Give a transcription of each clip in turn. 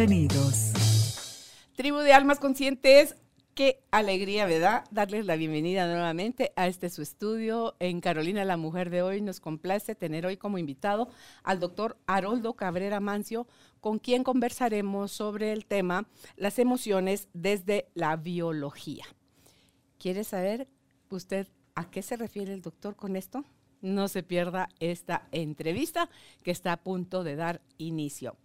Bienvenidos. Tribu de Almas Conscientes, qué alegría, ¿verdad? Darles la bienvenida nuevamente a este su estudio en Carolina la Mujer de hoy. Nos complace tener hoy como invitado al doctor Haroldo Cabrera Mancio, con quien conversaremos sobre el tema las emociones desde la biología. ¿Quiere saber usted a qué se refiere el doctor con esto? No se pierda esta entrevista que está a punto de dar inicio.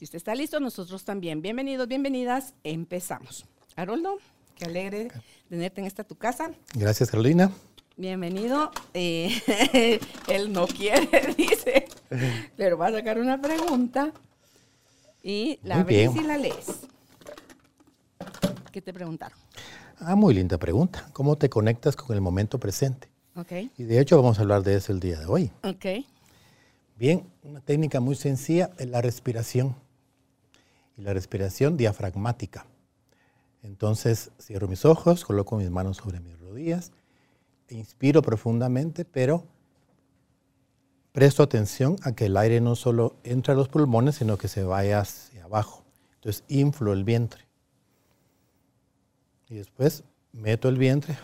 Si usted está listo, nosotros también. Bienvenidos, bienvenidas. Empezamos. Haroldo, qué alegre tenerte en esta tu casa. Gracias, Carolina. Bienvenido. Eh, él no quiere, dice, pero va a sacar una pregunta y la ves y la lees. ¿Qué te preguntaron? Ah, muy linda pregunta. ¿Cómo te conectas con el momento presente? Ok. Y de hecho vamos a hablar de eso el día de hoy. Ok. Bien, una técnica muy sencilla es la respiración. Y la respiración diafragmática. Entonces cierro mis ojos, coloco mis manos sobre mis rodillas, inspiro profundamente, pero presto atención a que el aire no solo entre a los pulmones, sino que se vaya hacia abajo. Entonces inflo el vientre. Y después meto el vientre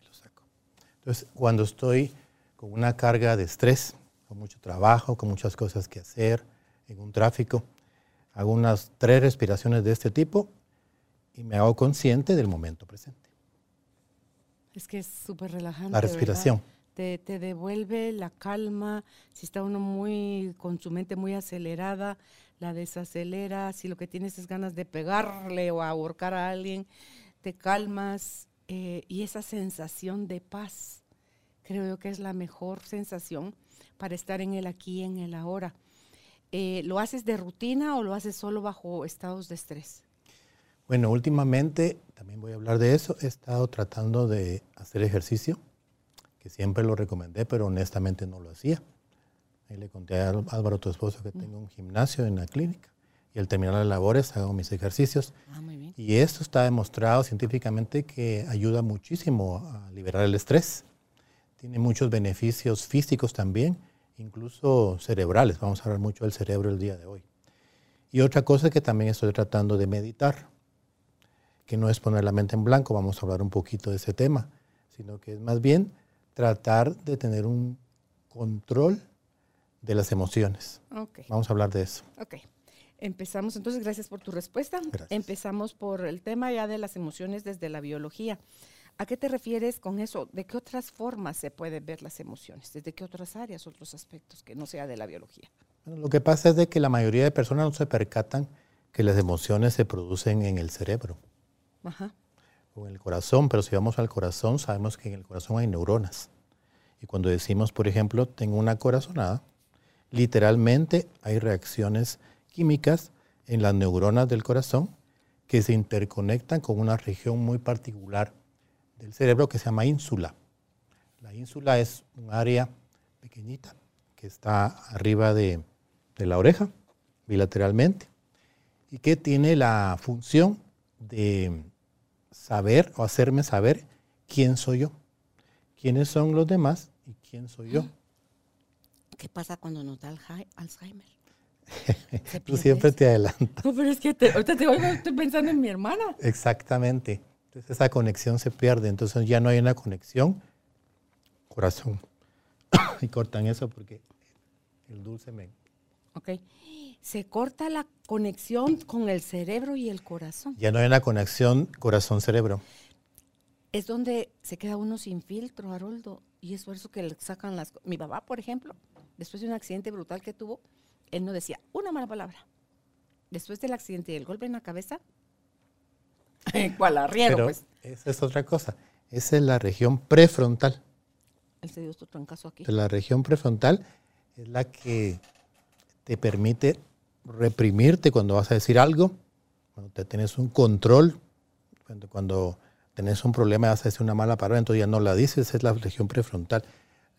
y lo saco. Entonces, cuando estoy con una carga de estrés, con mucho trabajo, con muchas cosas que hacer, en un tráfico, hago unas tres respiraciones de este tipo y me hago consciente del momento presente. Es que es súper relajante. La respiración. Te, te, devuelve la calma. Si está uno muy con su mente muy acelerada, la desacelera. Si lo que tienes es ganas de pegarle o ahorcar a alguien, te calmas. Eh, y esa sensación de paz, creo yo que es la mejor sensación para estar en el aquí y en el ahora. Eh, ¿Lo haces de rutina o lo haces solo bajo estados de estrés? Bueno, últimamente, también voy a hablar de eso, he estado tratando de hacer ejercicio, que siempre lo recomendé, pero honestamente no lo hacía. Ahí le conté a Álvaro, tu esposo, que tengo un gimnasio en la clínica y al terminar las labores hago mis ejercicios. Ah, muy bien. Y esto está demostrado científicamente que ayuda muchísimo a liberar el estrés. Tiene muchos beneficios físicos también, incluso cerebrales. Vamos a hablar mucho del cerebro el día de hoy. Y otra cosa que también estoy tratando de meditar, que no es poner la mente en blanco, vamos a hablar un poquito de ese tema, sino que es más bien tratar de tener un control de las emociones. Okay. Vamos a hablar de eso. Ok. Empezamos, entonces, gracias por tu respuesta. Gracias. Empezamos por el tema ya de las emociones desde la biología. ¿A qué te refieres con eso? ¿De qué otras formas se pueden ver las emociones? ¿Desde qué otras áreas, otros aspectos que no sea de la biología? Bueno, lo que pasa es de que la mayoría de personas no se percatan que las emociones se producen en el cerebro Ajá. o en el corazón, pero si vamos al corazón, sabemos que en el corazón hay neuronas. Y cuando decimos, por ejemplo, tengo una corazonada, literalmente hay reacciones químicas en las neuronas del corazón que se interconectan con una región muy particular del cerebro que se llama ínsula. La ínsula es un área pequeñita que está arriba de, de la oreja, bilateralmente, y que tiene la función de saber o hacerme saber quién soy yo, quiénes son los demás y quién soy yo. ¿Qué pasa cuando nos da Alzhei- Alzheimer? ¿Se Tú siempre te adelantas. No, pero es que te- ahorita te oigo, estoy pensando en mi hermana. Exactamente. Entonces esa conexión se pierde. Entonces ya no hay una conexión corazón. y cortan eso porque el dulce me... Ok. Se corta la conexión con el cerebro y el corazón. Ya no hay una conexión corazón-cerebro. Es donde se queda uno sin filtro, Haroldo. Y es por eso que le sacan las... Mi papá, por ejemplo, después de un accidente brutal que tuvo, él no decía una mala palabra. Después del accidente y el golpe en la cabeza, ¿cuál arriero? Pero Pues esa es otra cosa. Esa es la región prefrontal. él se dio trancazo aquí. La región prefrontal es la que te permite reprimirte cuando vas a decir algo, cuando te tienes un control, cuando, cuando tenés un problema y vas a decir una mala palabra, entonces ya no la dices, es la región prefrontal.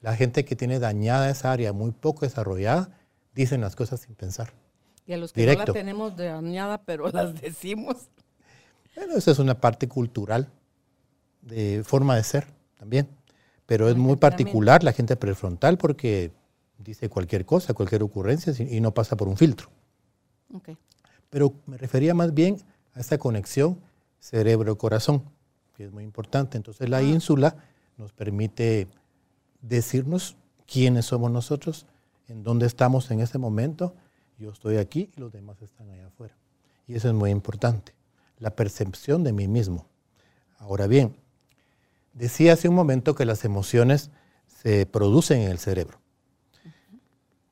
La gente que tiene dañada esa área muy poco desarrollada, dicen las cosas sin pensar. Y a los que no la tenemos dañada, pero las decimos. Bueno, esa es una parte cultural, de forma de ser también. Pero es muy particular la gente prefrontal porque dice cualquier cosa, cualquier ocurrencia y no pasa por un filtro. Pero me refería más bien a esta conexión cerebro-corazón, que es muy importante. Entonces la ah. ínsula nos permite decirnos quiénes somos nosotros, en dónde estamos en ese momento. Yo estoy aquí y los demás están allá afuera. Y eso es muy importante, la percepción de mí mismo. Ahora bien, decía hace un momento que las emociones se producen en el cerebro.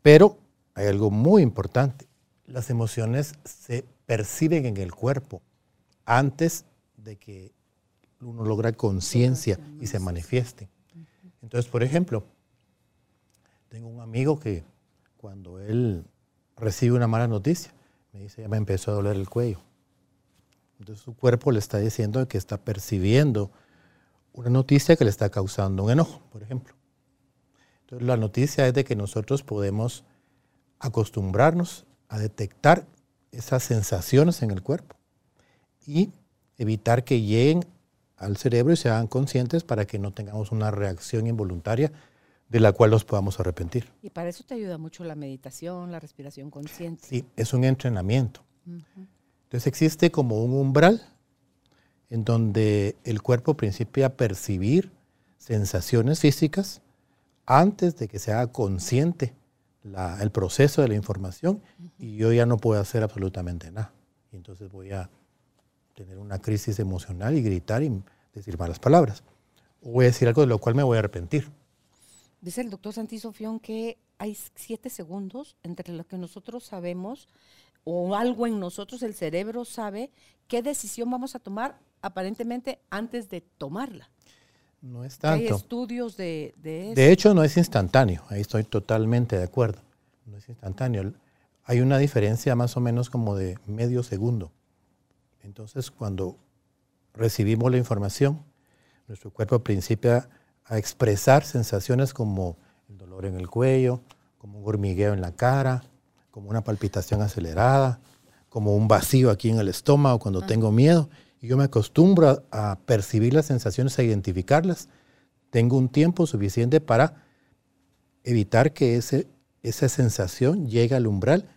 Pero hay algo muy importante las emociones se perciben en el cuerpo antes de que uno logra conciencia y se manifieste. Entonces, por ejemplo, tengo un amigo que cuando él recibe una mala noticia, me dice, ya me empezó a doler el cuello. Entonces su cuerpo le está diciendo que está percibiendo una noticia que le está causando un enojo, por ejemplo. Entonces la noticia es de que nosotros podemos acostumbrarnos a detectar esas sensaciones en el cuerpo y evitar que lleguen al cerebro y se hagan conscientes para que no tengamos una reacción involuntaria de la cual nos podamos arrepentir. Y para eso te ayuda mucho la meditación, la respiración consciente. Sí, es un entrenamiento. Entonces existe como un umbral en donde el cuerpo principia a percibir sensaciones físicas antes de que se haga consciente el proceso de la información y yo ya no puedo hacer absolutamente nada. Y entonces voy a tener una crisis emocional y gritar y decir malas palabras. O voy a decir algo de lo cual me voy a arrepentir. Dice el doctor Santisofión que hay siete segundos entre lo que nosotros sabemos o algo en nosotros, el cerebro sabe qué decisión vamos a tomar aparentemente antes de tomarla. No es tanto. Hay estudios de, de eso. De hecho, no es instantáneo. Ahí estoy totalmente de acuerdo. No es instantáneo. Hay una diferencia más o menos como de medio segundo. Entonces, cuando recibimos la información, nuestro cuerpo principia a expresar sensaciones como el dolor en el cuello, como un hormigueo en la cara, como una palpitación acelerada, como un vacío aquí en el estómago cuando ah. tengo miedo y yo me acostumbro a, percibir las sensaciones, a identificarlas, tengo un tiempo suficiente para evitar que ese, esa sensación llegue al umbral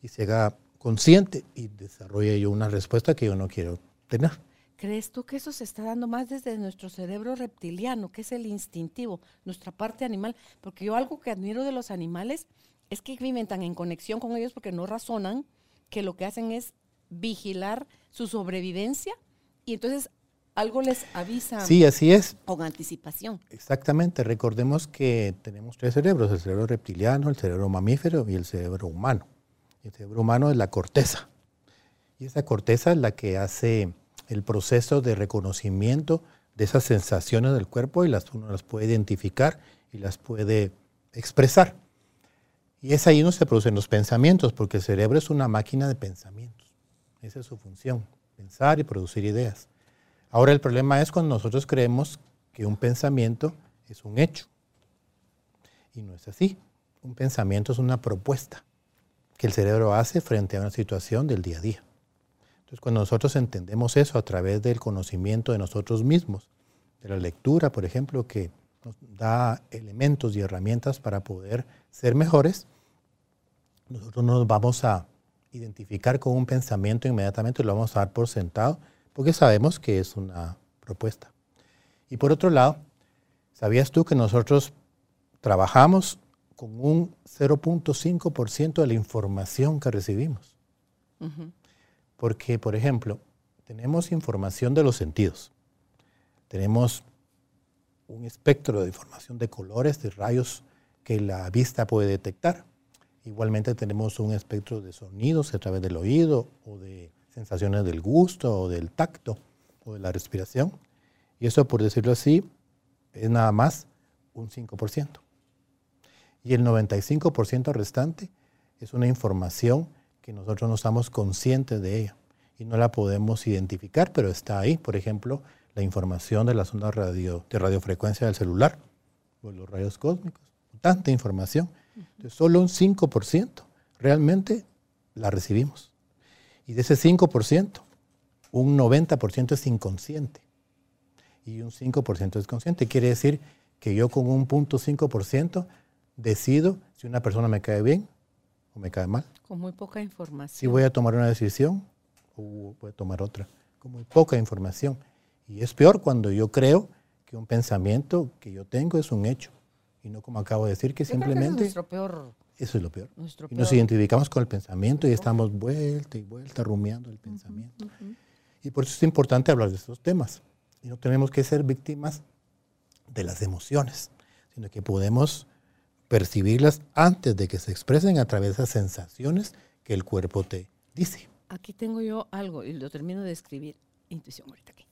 y se haga consciente y desarrolle yo una respuesta que yo no quiero tener. ¿Crees tú que eso se está dando más desde nuestro cerebro reptiliano, que es el instintivo, nuestra parte animal? Porque yo algo que admiro de los animales es que viven tan en conexión con ellos porque no razonan, que lo que hacen es vigilar su sobrevivencia y entonces algo les avisa. Sí, así es. Con anticipación. Exactamente. Recordemos que tenemos tres cerebros, el cerebro reptiliano, el cerebro mamífero y el cerebro humano. El cerebro humano es la corteza. Y esa corteza es la que hace el proceso de reconocimiento de esas sensaciones del cuerpo y las, uno las puede identificar y las puede expresar. Y es ahí donde se producen los pensamientos, porque el cerebro es una máquina de pensamientos. Esa es su función pensar y producir ideas. Ahora el problema es cuando nosotros creemos que un pensamiento es un hecho. Y no es así. Un pensamiento es una propuesta que el cerebro hace frente a una situación del día a día. Entonces, cuando nosotros entendemos eso a través del conocimiento de nosotros mismos, de la lectura, por ejemplo, que nos da elementos y herramientas para poder ser mejores, nosotros nos vamos a identificar con un pensamiento inmediatamente lo vamos a dar por sentado porque sabemos que es una propuesta. Y por otro lado, ¿sabías tú que nosotros trabajamos con un 0.5% de la información que recibimos? Porque, por ejemplo, tenemos información de los sentidos. Tenemos un espectro de información de colores, de rayos que la vista puede detectar. Igualmente tenemos un espectro de sonidos a través del oído o de sensaciones del gusto o del tacto o de la respiración. Y eso, por decirlo así, es nada más un 5%. Y el 95% restante es una información que nosotros no estamos conscientes de ella y no la podemos identificar, pero está ahí. Por ejemplo, la información de las ondas de radiofrecuencia del celular o los rayos cósmicos. Tanta información. Entonces, solo un 5% realmente la recibimos. Y de ese 5%, un 90% es inconsciente y un 5% es consciente. Quiere decir que yo con un punto 5% decido si una persona me cae bien o me cae mal. Con muy poca información. Si voy a tomar una decisión o voy a tomar otra. Con muy poca información. Y es peor cuando yo creo que un pensamiento que yo tengo es un hecho. Y no como acabo de decir, que simplemente... eso es nuestro peor. Eso es lo peor. y nos identificamos con el pensamiento y estamos vuelta y vuelta rumiando el pensamiento. Y por eso es importante hablar de estos temas. Y no tenemos que ser víctimas de las emociones, sino que podemos percibirlas antes de que se expresen a través de esas sensaciones que el cuerpo te dice. Aquí tengo yo algo y lo termino de escribir. Intuición ahorita aquí.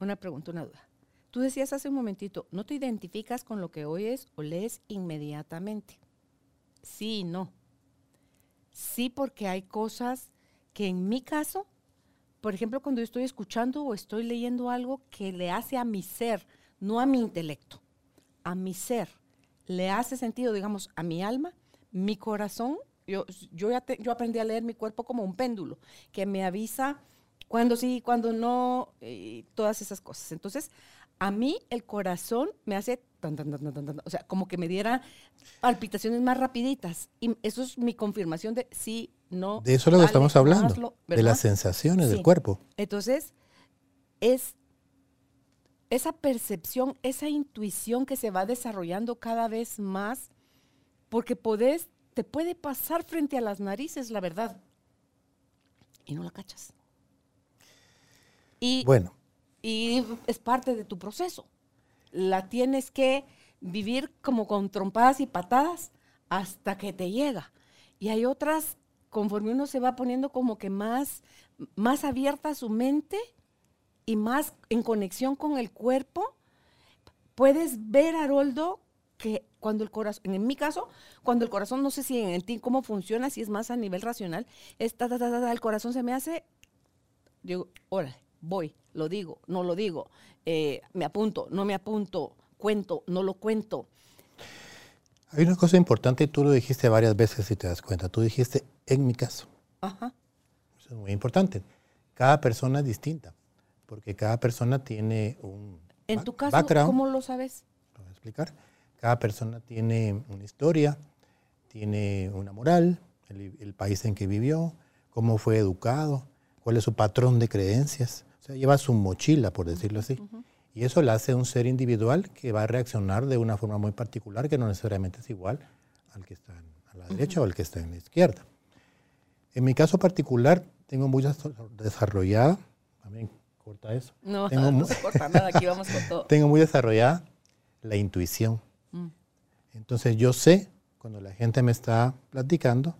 Una pregunta, una duda. Tú decías hace un momentito, no te identificas con lo que oyes o lees inmediatamente. Sí y no. Sí porque hay cosas que en mi caso, por ejemplo, cuando yo estoy escuchando o estoy leyendo algo que le hace a mi ser, no a mi intelecto, a mi ser, le hace sentido, digamos, a mi alma, mi corazón, yo, yo, ya yo aprendí a leer mi cuerpo como un péndulo, que me avisa cuando sí, cuando no, y todas esas cosas. Entonces, a mí el corazón me hace, o sea, como que me diera palpitaciones más rapiditas. Y eso es mi confirmación de sí, no. De eso es lo que estamos hablando, de las sensaciones del cuerpo. Entonces, es esa percepción, esa intuición que se va desarrollando cada vez más, porque podés, te puede pasar frente a las narices, la verdad, y no la cachas. Y, bueno. Y es parte de tu proceso. La tienes que vivir como con trompadas y patadas hasta que te llega. Y hay otras, conforme uno se va poniendo como que más, más abierta su mente, y más en conexión con el cuerpo, puedes ver, Haroldo, que cuando el corazón, en mi caso, cuando el corazón, no sé si en ti cómo funciona, si es más a nivel racional, es el corazón se me hace, digo, órale, voy, lo digo, no lo digo, eh, me apunto, no me apunto, cuento, no lo cuento. Hay una cosa importante, tú lo dijiste varias veces si te das cuenta, tú dijiste en mi caso. Ajá. Eso es muy importante. Cada persona es distinta porque cada persona tiene un En tu caso, ¿cómo lo sabes? Lo voy a explicar. Cada persona tiene una historia, tiene una moral, el, país en que vivió, cómo fue educado, cuál es su patrón de creencias. O sea, lleva su mochila, por decirlo así. Y eso le hace un ser individual que va a reaccionar de una forma muy particular, que no necesariamente es igual al que está a la derecha o al que está en la izquierda. En mi caso particular, tengo muy desarrollada, también corta eso. No, no se corta nada, aquí vamos con todo. Tengo muy desarrollada la intuición. Mm. Entonces yo sé cuando la gente me está platicando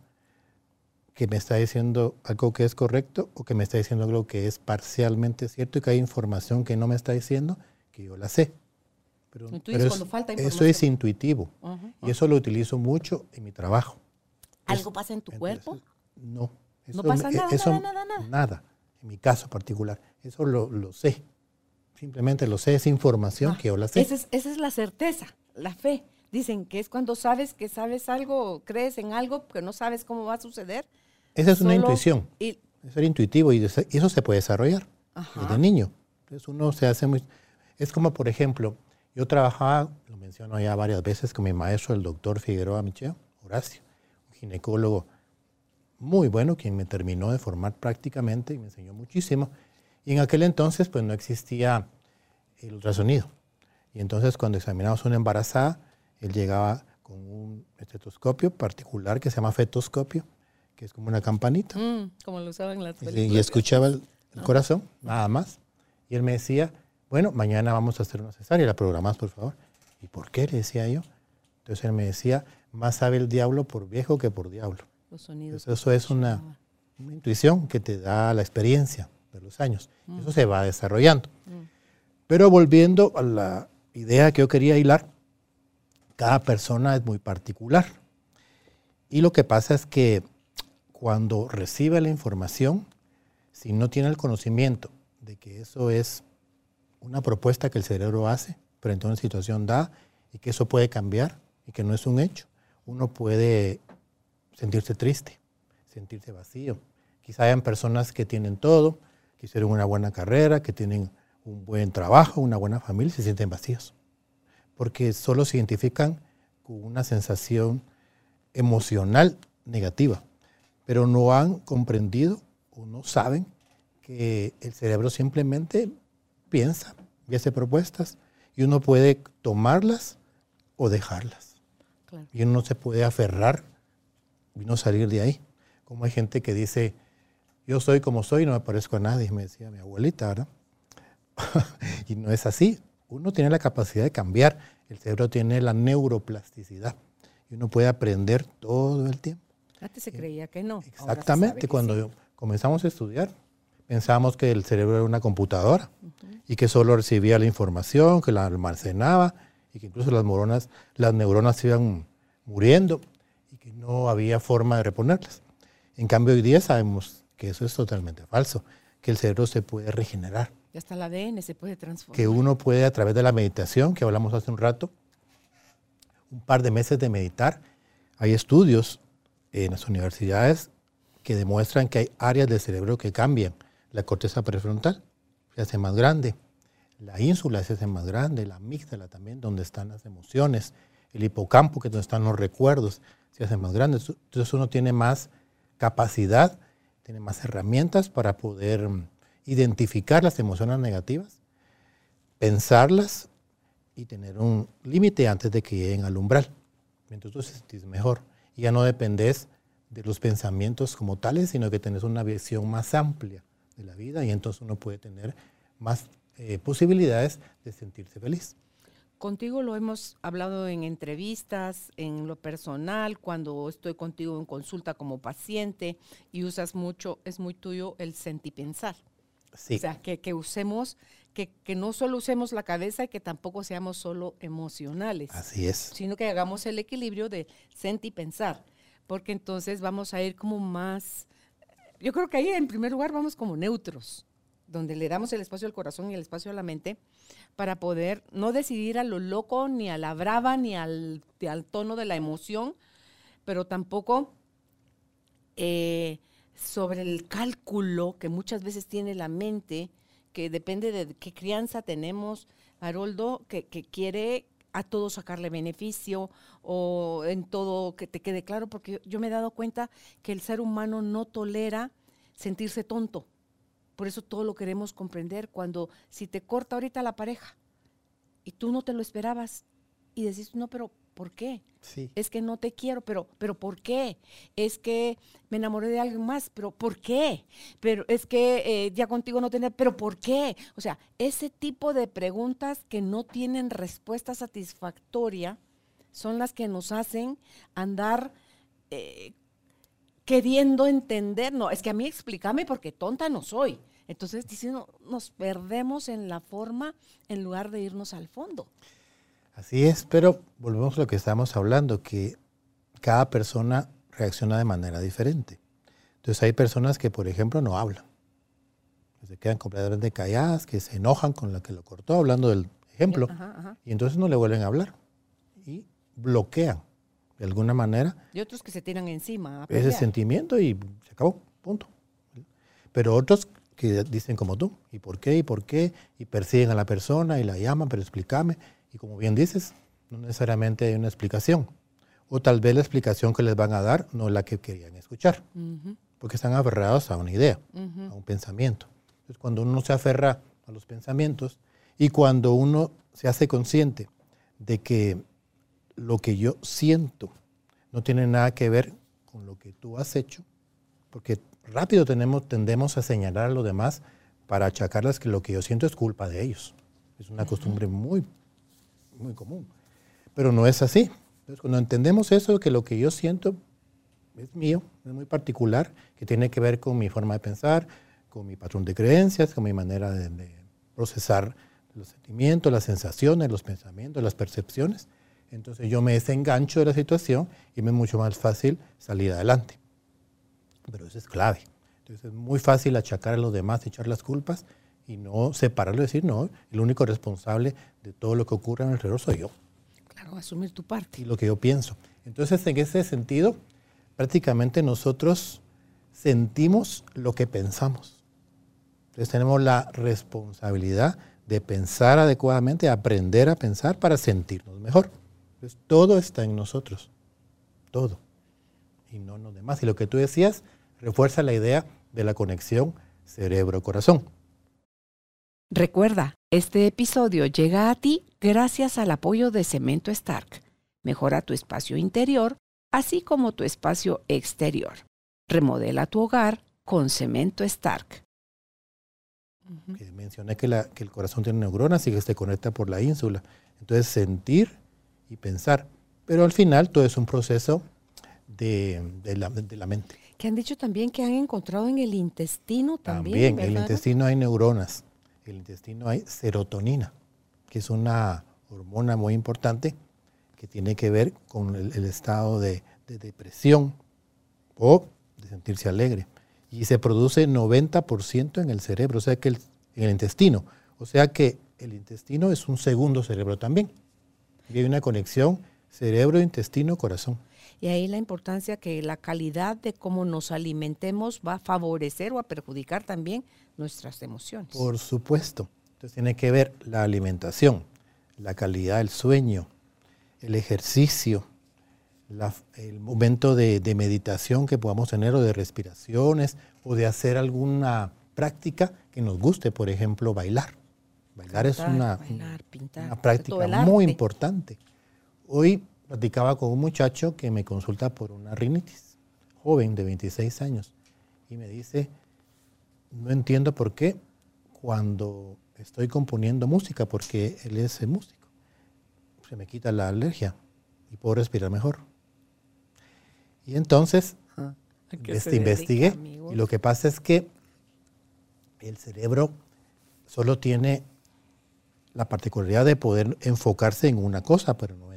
que me está diciendo algo que es correcto o que me está diciendo algo que es parcialmente cierto y que hay información que no me está diciendo que yo la sé. Pero, eso es intuitivo y eso lo utilizo mucho en mi trabajo. ¿Algo pasa en tu cuerpo? No. no pasa nada, nada, nada, nada. Nada, en mi caso particular. Eso lo, sé. Simplemente lo sé, es información ah, que yo la sé. Esa es, la certeza, la fe. Dicen que es cuando sabes que sabes algo, crees en algo, que no sabes cómo va a suceder. Esa es una intuición. es ser intuitivo y, eso se puede desarrollar desde niño. Entonces uno se hace muy... Es como, por ejemplo, yo trabajaba, lo menciono ya varias veces, con mi maestro, el doctor Figueroa Micheo, Horacio, un ginecólogo muy bueno, quien me terminó de formar prácticamente y me enseñó muchísimo. Y en aquel entonces pues no existía el ultrasonido. Y entonces cuando examinamos una embarazada, él llegaba con un estetoscopio particular que se llama fetoscopio, que es como una campanita. Mm, como lo usaban las películas. Y, escuchaba el, corazón, nada más. Y él me decía, bueno, mañana vamos a hacer una cesárea, la programás por favor. ¿Y por qué? Le decía yo. Entonces él me decía, más sabe el diablo por viejo que por diablo. Los sonidos. eso es una, una intuición que te da la experiencia de los años. Mm. Eso se va desarrollando. Mm. Pero volviendo a la idea que yo quería hilar, cada persona es muy particular. Y lo que pasa es que cuando recibe la información, si no tiene el conocimiento de que eso es una propuesta que el cerebro hace frente a una situación da y que eso puede cambiar y que no es un hecho, uno puede sentirse triste, sentirse vacío. Quizá hayan personas que tienen todo, que hicieron una buena carrera, que tienen un buen trabajo, una buena familia se sienten vacíos, porque solo se identifican con una sensación emocional negativa, pero no han comprendido o no saben que el cerebro simplemente piensa y hace propuestas y uno puede tomarlas o dejarlas. Y uno no se puede aferrar y no salir de ahí. Como hay gente que dice, yo soy como soy, no me parezco a nadie, me decía mi abuelita, ¿verdad? y no es así. Uno tiene la capacidad de cambiar, el cerebro tiene la neuroplasticidad y uno puede aprender todo el tiempo. Antes se creía que no. Exactamente, cuando comenzamos a estudiar, pensábamos que el cerebro era una computadora y que solo recibía la información, que la almacenaba y que incluso las neuronas, las neuronas iban muriendo y que no había forma de reponerlas. En cambio, hoy día sabemos que eso es totalmente falso, que el cerebro se puede regenerar. Ya hasta el ADN se puede transformar. Que uno puede, a través de la meditación, que hablamos hace un rato, un par de meses de meditar, hay estudios en las universidades que demuestran que hay áreas del cerebro que cambian. La corteza prefrontal se hace más grande, la ínsula se hace más grande, la amígdala también, donde están las emociones, el hipocampo, que es donde están los recuerdos, se hace más grande. Entonces uno tiene más capacidad, tiene más herramientas para poder mm, identificar las emociones negativas, pensarlas y tener un límite antes de que lleguen al umbral. Entonces te sentís mejor. Y ya no dependes de los pensamientos como tales, sino que tenés una visión más amplia de la vida y entonces uno puede tener más eh, posibilidades de sentirse feliz. Contigo lo hemos hablado en entrevistas, en lo personal, cuando estoy contigo en consulta como paciente y usas mucho, es muy tuyo el sentipensar. Sí. O sea, que, que usemos, que, que, no solo usemos la cabeza y que tampoco seamos solo emocionales. Así es. Sino que hagamos el equilibrio de sentipensar, porque entonces vamos a ir como más, yo creo que ahí en primer lugar vamos como neutros donde le damos el espacio al corazón y el espacio a la mente para poder no decidir a lo loco, ni a la brava, ni al, al tono de la emoción, pero tampoco eh, sobre el cálculo que muchas veces tiene la mente, que depende de qué crianza tenemos, Haroldo, que, que quiere a todo sacarle beneficio o en todo que te quede claro, porque yo me he dado cuenta que el ser humano no tolera sentirse tonto. Por eso todo lo queremos comprender. Cuando si te corta ahorita la pareja y tú no te lo esperabas y decís, no, pero ¿por qué? Sí. Es que no te quiero, pero, pero ¿por qué? Es que me enamoré de alguien más, pero ¿por qué? Pero es que eh, ya contigo no tenía, pero ¿por qué? O sea, ese tipo de preguntas que no tienen respuesta satisfactoria son las que nos hacen andar eh, queriendo entender, no, es que a mí explícame porque tonta no soy. Entonces, diciendo, nos perdemos en la forma en lugar de irnos al fondo. Así es, pero volvemos a lo que estamos hablando, que cada persona reacciona de manera diferente. Entonces hay personas que, por ejemplo, no hablan, que se quedan completamente calladas, que se enojan con la que lo cortó, hablando del ejemplo, y entonces no le vuelven a hablar y bloquean de alguna manera. Y otros que se tiran encima. ese sentimiento y se acabó, punto. Pero otros que dicen como tú, ¿y por qué? ¿y por qué? Y persiguen a la persona y la llaman, pero explícame. Y como bien dices, no necesariamente hay una explicación. O tal vez la explicación que les van a dar no es la que querían escuchar, porque están aferrados a una idea, a un pensamiento. Entonces, cuando uno se aferra a los pensamientos y cuando uno se hace consciente de que lo que yo siento no tiene nada que ver con lo que tú has hecho, porque rápido tenemos, tendemos a señalar a los demás para achacarles que lo que yo siento es culpa de ellos. Es una costumbre muy, muy común. Pero no es así. Entonces, cuando entendemos eso, que lo que yo siento es mío, es muy particular, que tiene que ver con mi forma de pensar, con mi patrón de creencias, con mi manera de, de procesar los sentimientos, las sensaciones, los pensamientos, las percepciones, Entonces yo me desengancho de la situación y me es mucho más fácil salir adelante. Pero eso es clave. Entonces es muy fácil achacar a los demás, echar las culpas y no separarlo y decir, no, el único responsable de todo lo que ocurre en el alrededor soy yo. Claro, asumir tu parte. Y lo que yo pienso. Entonces, en ese sentido, prácticamente nosotros sentimos lo que pensamos. Entonces tenemos la responsabilidad de pensar adecuadamente, aprender a pensar para sentirnos mejor. Entonces todo está en nosotros, todo, y no en los demás. Y lo que tú decías refuerza la idea de la conexión cerebro-corazón. Recuerda, este episodio llega a ti gracias al apoyo de Cemento Stark. Mejora tu espacio interior, así como tu espacio exterior. Remodela tu hogar con Cemento Stark. mencioné que, el corazón tiene neuronas y que se conecta por la ínsula. Entonces, sentir y pensar. Pero al final todo es un proceso de, la, mente. Que han dicho también que han encontrado en el intestino también. También, en el intestino hay neuronas. El intestino hay serotonina, que es una hormona muy importante que tiene que ver con el, estado de, de depresión o de sentirse alegre. Y se produce 90% en el cerebro, o sea que el, en el intestino. O sea que el intestino es un segundo cerebro también. Y hay una conexión cerebro, intestino, corazón. Y ahí la importancia que la calidad de cómo nos alimentemos va a favorecer o a perjudicar también nuestras emociones. Por supuesto. Entonces tiene que ver la alimentación, la calidad del sueño, el ejercicio, el momento de, meditación que podamos tener o de respiraciones o de hacer alguna práctica que nos guste, por ejemplo, bailar. Bailar es una, práctica muy importante. Hoy platicaba con un muchacho que me consulta por una rinitis, joven de 26 años, y me dice, no entiendo por qué cuando estoy componiendo música, porque él es músico, se me quita la alergia y puedo respirar mejor. Y entonces investigué y lo que pasa es que el cerebro solo tiene la particularidad de poder enfocarse en una cosa, pero no.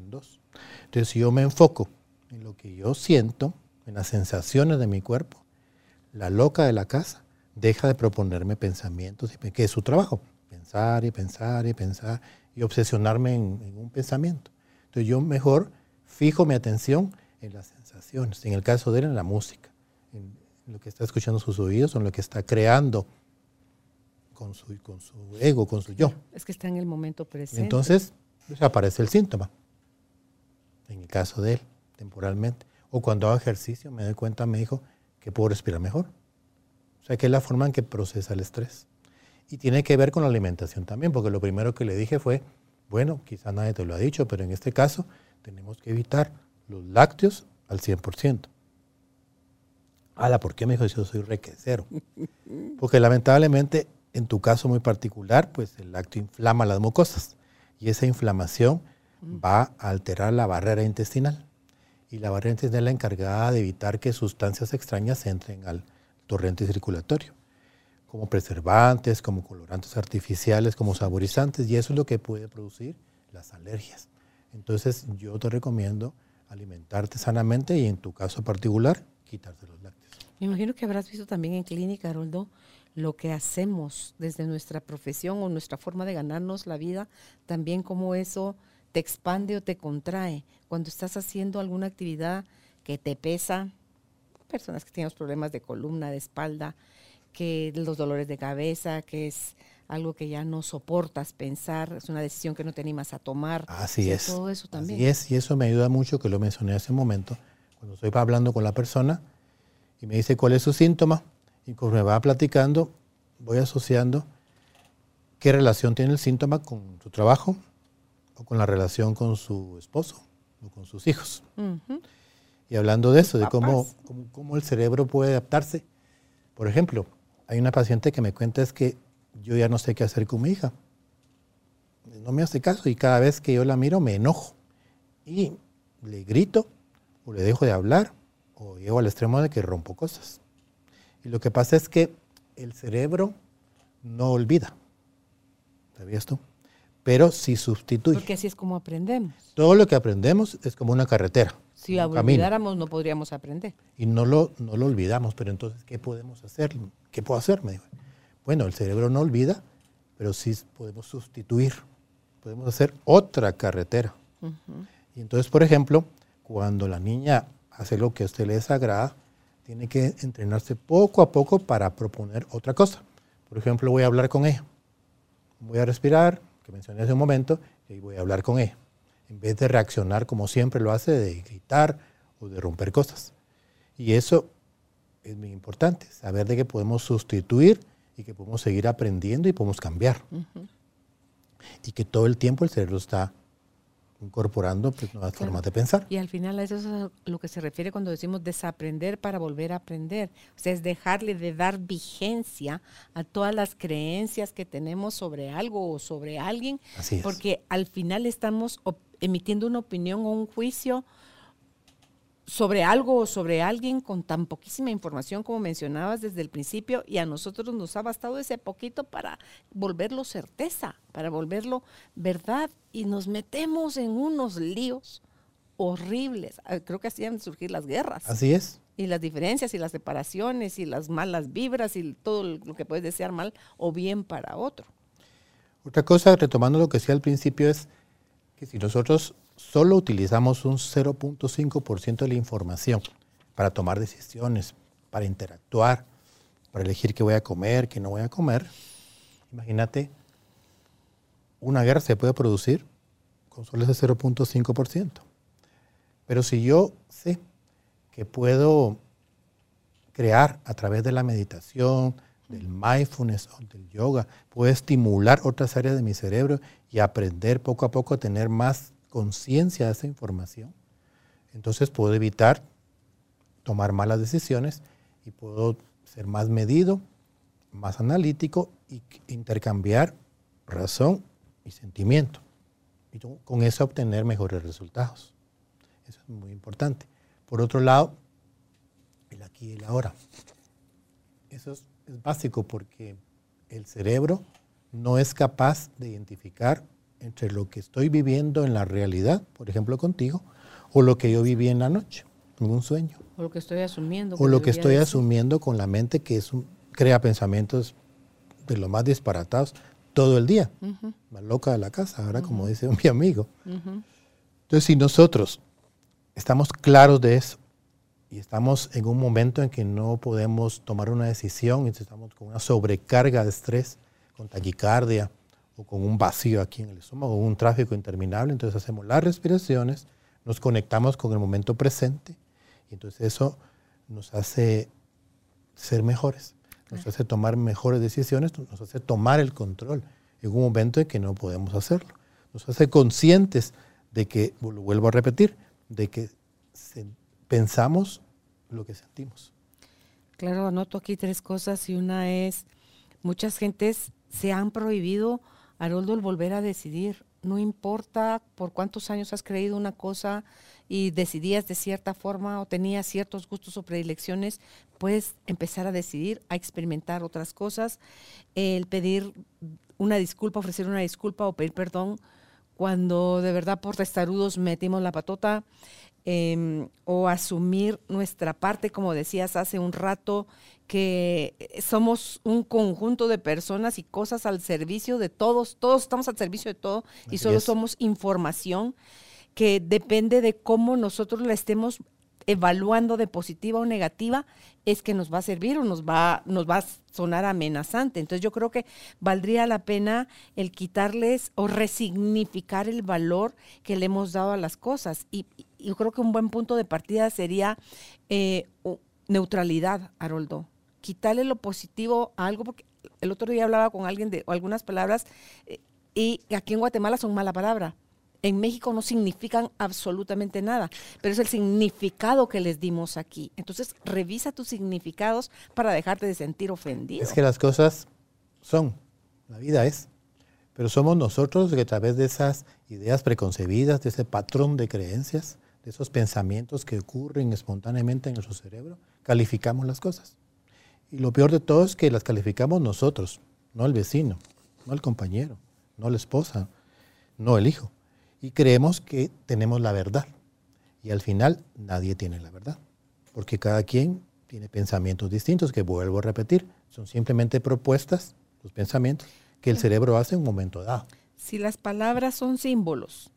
Entonces, si yo me enfoco en lo que yo siento, en las sensaciones de mi cuerpo, la loca de la casa deja de proponerme pensamientos, que es su trabajo, pensar y pensar y pensar y obsesionarme en, un pensamiento. Entonces, yo mejor fijo mi atención en las sensaciones, en el caso de él, en la música, en lo que está escuchando sus oídos, en lo que está creando con su, con su ego, con su yo. Es que está en el momento presente. Entonces pues, aparece el síntoma, en el caso de él, temporalmente. O cuando hago ejercicio me doy cuenta, me dijo, que puedo respirar mejor. O sea, que es la forma en que procesa el estrés. Y tiene que ver con la alimentación también, porque lo primero que le dije fue, bueno, quizá nadie te lo ha dicho, pero en este caso tenemos que evitar los lácteos al 100%. Ala, ¿por qué me dijo yo soy requecero? Porque lamentablemente en tu caso muy particular, pues el lácteo inflama las mucosas y esa inflamación va a alterar la barrera intestinal. Y la barrera intestinal es la encargada de evitar que sustancias extrañas entren al torrente circulatorio, como preservantes, como colorantes artificiales, como saborizantes, y eso es lo que puede producir las alergias. Entonces yo te recomiendo alimentarte sanamente y en tu caso particular, quitarte los lácteos. Me imagino que habrás visto también en clínica, Aroldo, lo que hacemos desde nuestra profesión o nuestra forma de ganarnos la vida, también como eso te expande o te contrae. Cuando estás haciendo alguna actividad que te pesa, personas que tenemos problemas de columna, de espalda, que los dolores de cabeza, que es algo que ya no soportas pensar, es una decisión que no te animas a tomar. Así es. Todo eso también. Así es, y eso me ayuda mucho, que lo mencioné hace un momento, cuando estoy hablando con la persona y me dice cuál es su síntoma, y me va platicando, voy asociando qué relación tiene el síntoma con su trabajo o con la relación con su esposo o con sus hijos. Y hablando de eso, de cómo, cómo, el cerebro puede adaptarse. Por ejemplo, hay una paciente que me cuenta es que yo ya no sé qué hacer con mi hija. No me hace caso y cada vez que yo la miro me enojo. Y le grito o le dejo de hablar o llego al extremo de que rompo cosas. Y lo que pasa es que el cerebro no olvida. ¿Sabías tú? Pero sí sustituye. Porque así es como aprendemos. Todo lo que aprendemos es como una carretera. Si olvidáramos no podríamos aprender. Y no lo, no lo olvidamos, pero entonces, ¿qué podemos hacer? ¿Qué puedo hacer? Me dijo. Bueno, el cerebro no olvida, pero sí podemos sustituir. Podemos hacer otra carretera. Y entonces, por ejemplo, cuando la niña hace lo que a usted le desagrada, tiene que entrenarse poco a poco para proponer otra cosa. Por ejemplo, voy a hablar con ella. Voy a respirar, que mencioné hace un momento, y voy a hablar con ella. En vez de reaccionar como siempre lo hace, de gritar o de romper cosas. Y eso es muy importante, saber de que podemos sustituir y que podemos seguir aprendiendo y podemos cambiar. Y que todo el tiempo el cerebro está incorporando pues, nuevas formas de pensar. Y al final eso es a lo que se refiere cuando decimos desaprender para volver a aprender. O sea, es dejarle de dar vigencia a todas las creencias que tenemos sobre algo o sobre alguien, Así es. porque al final estamos emitiendo una opinión o un juicio sobre algo o sobre alguien con tan poquísima información como mencionabas desde el principio y a nosotros nos ha bastado ese poquito para volverlo certeza, para volverlo verdad y nos metemos en unos líos horribles. Ah, creo que hacían surgir las guerras. Así es. Y las diferencias y las separaciones y las malas vibras y todo lo que puedes desear mal o bien para otro. Otra cosa, retomando lo que decía al principio, es que si nosotros solo utilizamos un 0.5% de la información para tomar decisiones, para interactuar, para elegir qué voy a comer, qué no voy a comer. Imagínate, una guerra se puede producir con solo ese 0.5%. Pero si yo sé que puedo crear a través de la meditación, del mindfulness o del yoga, puedo estimular otras áreas de mi cerebro y aprender poco a poco a tener más conciencia de esa información, entonces puedo evitar tomar malas decisiones y puedo ser más medido, más analítico y intercambiar razón y sentimiento. Y con eso obtener mejores resultados. Eso es muy importante. Por otro lado, el aquí y el ahora. Eso es, es básico porque el cerebro no es capaz de identificar entre lo que estoy viviendo en la realidad, por ejemplo contigo, o lo que yo viví en la noche, en un sueño. O lo que estoy asumiendo. O lo que estoy asumiendo con la mente que es crea pensamientos de lo más disparatados todo el día. Más loca de la casa, ahora como dice mi amigo. Entonces, si nosotros estamos claros de eso y estamos en un momento en que no podemos tomar una decisión y estamos con una sobrecarga de estrés, con taquicardia, o con un vacío aquí en el estómago, un tráfico interminable. Entonces hacemos las respiraciones, nos conectamos con el momento presente y entonces eso nos hace ser mejores, nos hace tomar mejores decisiones, nos hace tomar el control en un momento en que no podemos hacerlo. Nos hace conscientes de que, lo vuelvo a repetir, de que pensamos lo que sentimos. Claro, anoto aquí tres cosas y una es, muchas gentes se han prohibido Haroldo, el volver a decidir, no importa por cuántos años has creído una cosa y decidías de cierta forma o tenías ciertos gustos o predilecciones, puedes empezar a decidir, a experimentar otras cosas, el pedir una disculpa, ofrecer una disculpa o pedir perdón cuando de verdad por testarudos metimos la patota, Em, o asumir nuestra parte, como decías hace un rato, que somos un conjunto de personas y cosas al servicio de todos, todos estamos al servicio de todo y solo somos información que depende de cómo nosotros la estemos evaluando de positiva o negativa, es que nos va a servir o nos va, nos va a sonar amenazante. Entonces yo creo que valdría la pena el quitarles o resignificar el valor que le hemos dado a las cosas. Y, yo creo que un buen punto de partida sería eh, neutralidad, Haroldo. Quitarle lo positivo a algo, porque el otro día hablaba con alguien de algunas palabras eh, y aquí en Guatemala son mala palabra en México no significan absolutamente nada, pero es el significado que les dimos aquí. Entonces, revisa tus significados para dejarte de sentir ofendido. Es que las cosas son, la vida es, pero somos nosotros que a través de esas ideas preconcebidas, de ese patrón de creencias, de esos pensamientos que ocurren espontáneamente en nuestro cerebro, calificamos las cosas. Y lo peor de todo es que las calificamos nosotros, no el vecino, no el compañero, no la esposa, no elijo. Y creemos que tenemos la verdad. Y al final nadie tiene la verdad, porque cada quien tiene pensamientos distintos, que vuelvo a repetir, son simplemente propuestas, los pensamientos, que el cerebro hace en un momento dado. Si las palabras son símbolos,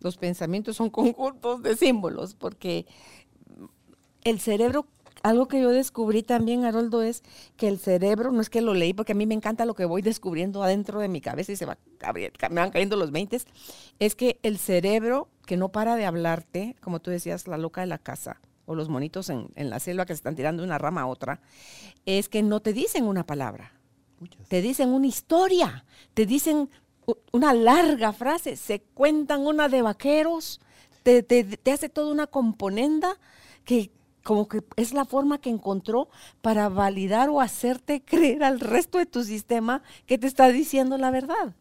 los pensamientos son conjuntos de símbolos, porque el cerebro, algo que yo descubrí también, Haroldo, es que el cerebro, no es que lo leí, porque a mí me encanta lo que voy descubriendo adentro de mi cabeza y se va, me van cayendo los 20, es que el cerebro que no para de hablarte, como tú decías, la loca de la casa, o los monitos en, la selva que se están tirando de una rama a otra, es que no te dicen una palabra, te dicen una historia, te dicen una larga frase, se cuentan una de vaqueros, te, te, hace toda una componenda que como que es la forma que encontró para validar o hacerte creer al resto de tu sistema que te está diciendo la verdad.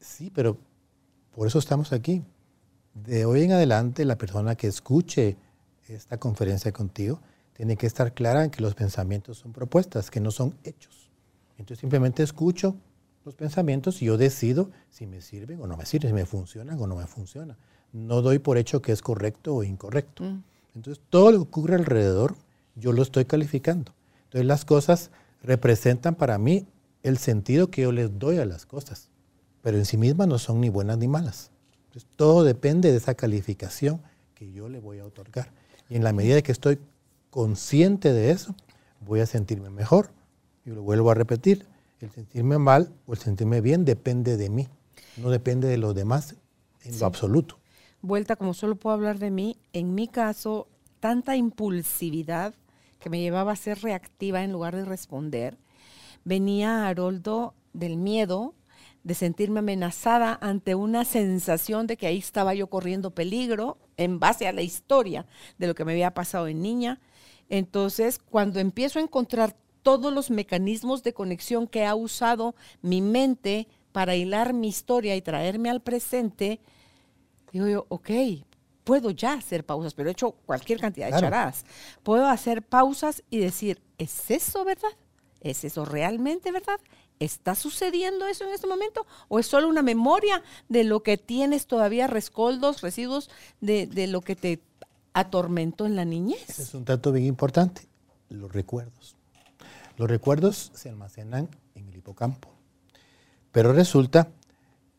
Sí, pero por eso estamos aquí. De hoy en adelante, la persona que escuche esta conferencia contigo tiene que estar clara en que los pensamientos son propuestas, que no son hechos. Entonces simplemente escucho, los pensamientos y yo decido si me sirven o no me sirven, si me funcionan o no me funcionan. No doy por hecho que es correcto o incorrecto. Mm. Entonces, todo lo que ocurre alrededor, yo lo estoy calificando. Entonces, las cosas representan para mí el sentido que yo les doy a las cosas, pero en sí mismas no son ni buenas ni malas. Entonces, todo depende de esa calificación que yo le voy a otorgar. Y en la medida que estoy consciente de eso, voy a sentirme mejor. Y lo vuelvo a repetir, el sentirme mal o el sentirme bien depende de mí, no depende de los demás en lo absoluto. Vuelta, como solo puedo hablar de mí, en mi caso, tanta impulsividad que me llevaba a ser reactiva en lugar de responder, venía Haroldo del miedo, de sentirme amenazada ante una sensación de que ahí estaba yo corriendo peligro en base a la historia de lo que me había pasado en niña. Entonces, cuando empiezo a encontrar todos los mecanismos de conexión que ha usado mi mente para hilar mi historia y traerme al presente, digo yo, ok, puedo ya hacer pausas, pero he hecho cualquier cantidad de charadas. Puedo hacer pausas y decir, ¿es eso verdad? ¿Es eso realmente verdad? ¿Está sucediendo eso en este momento? ¿O es solo una memoria de lo que tienes todavía, rescoldos, residuos de, de lo que te atormentó en la niñez? Ese es un dato bien importante, los recuerdos. Los recuerdos se almacenan en el hipocampo, pero resulta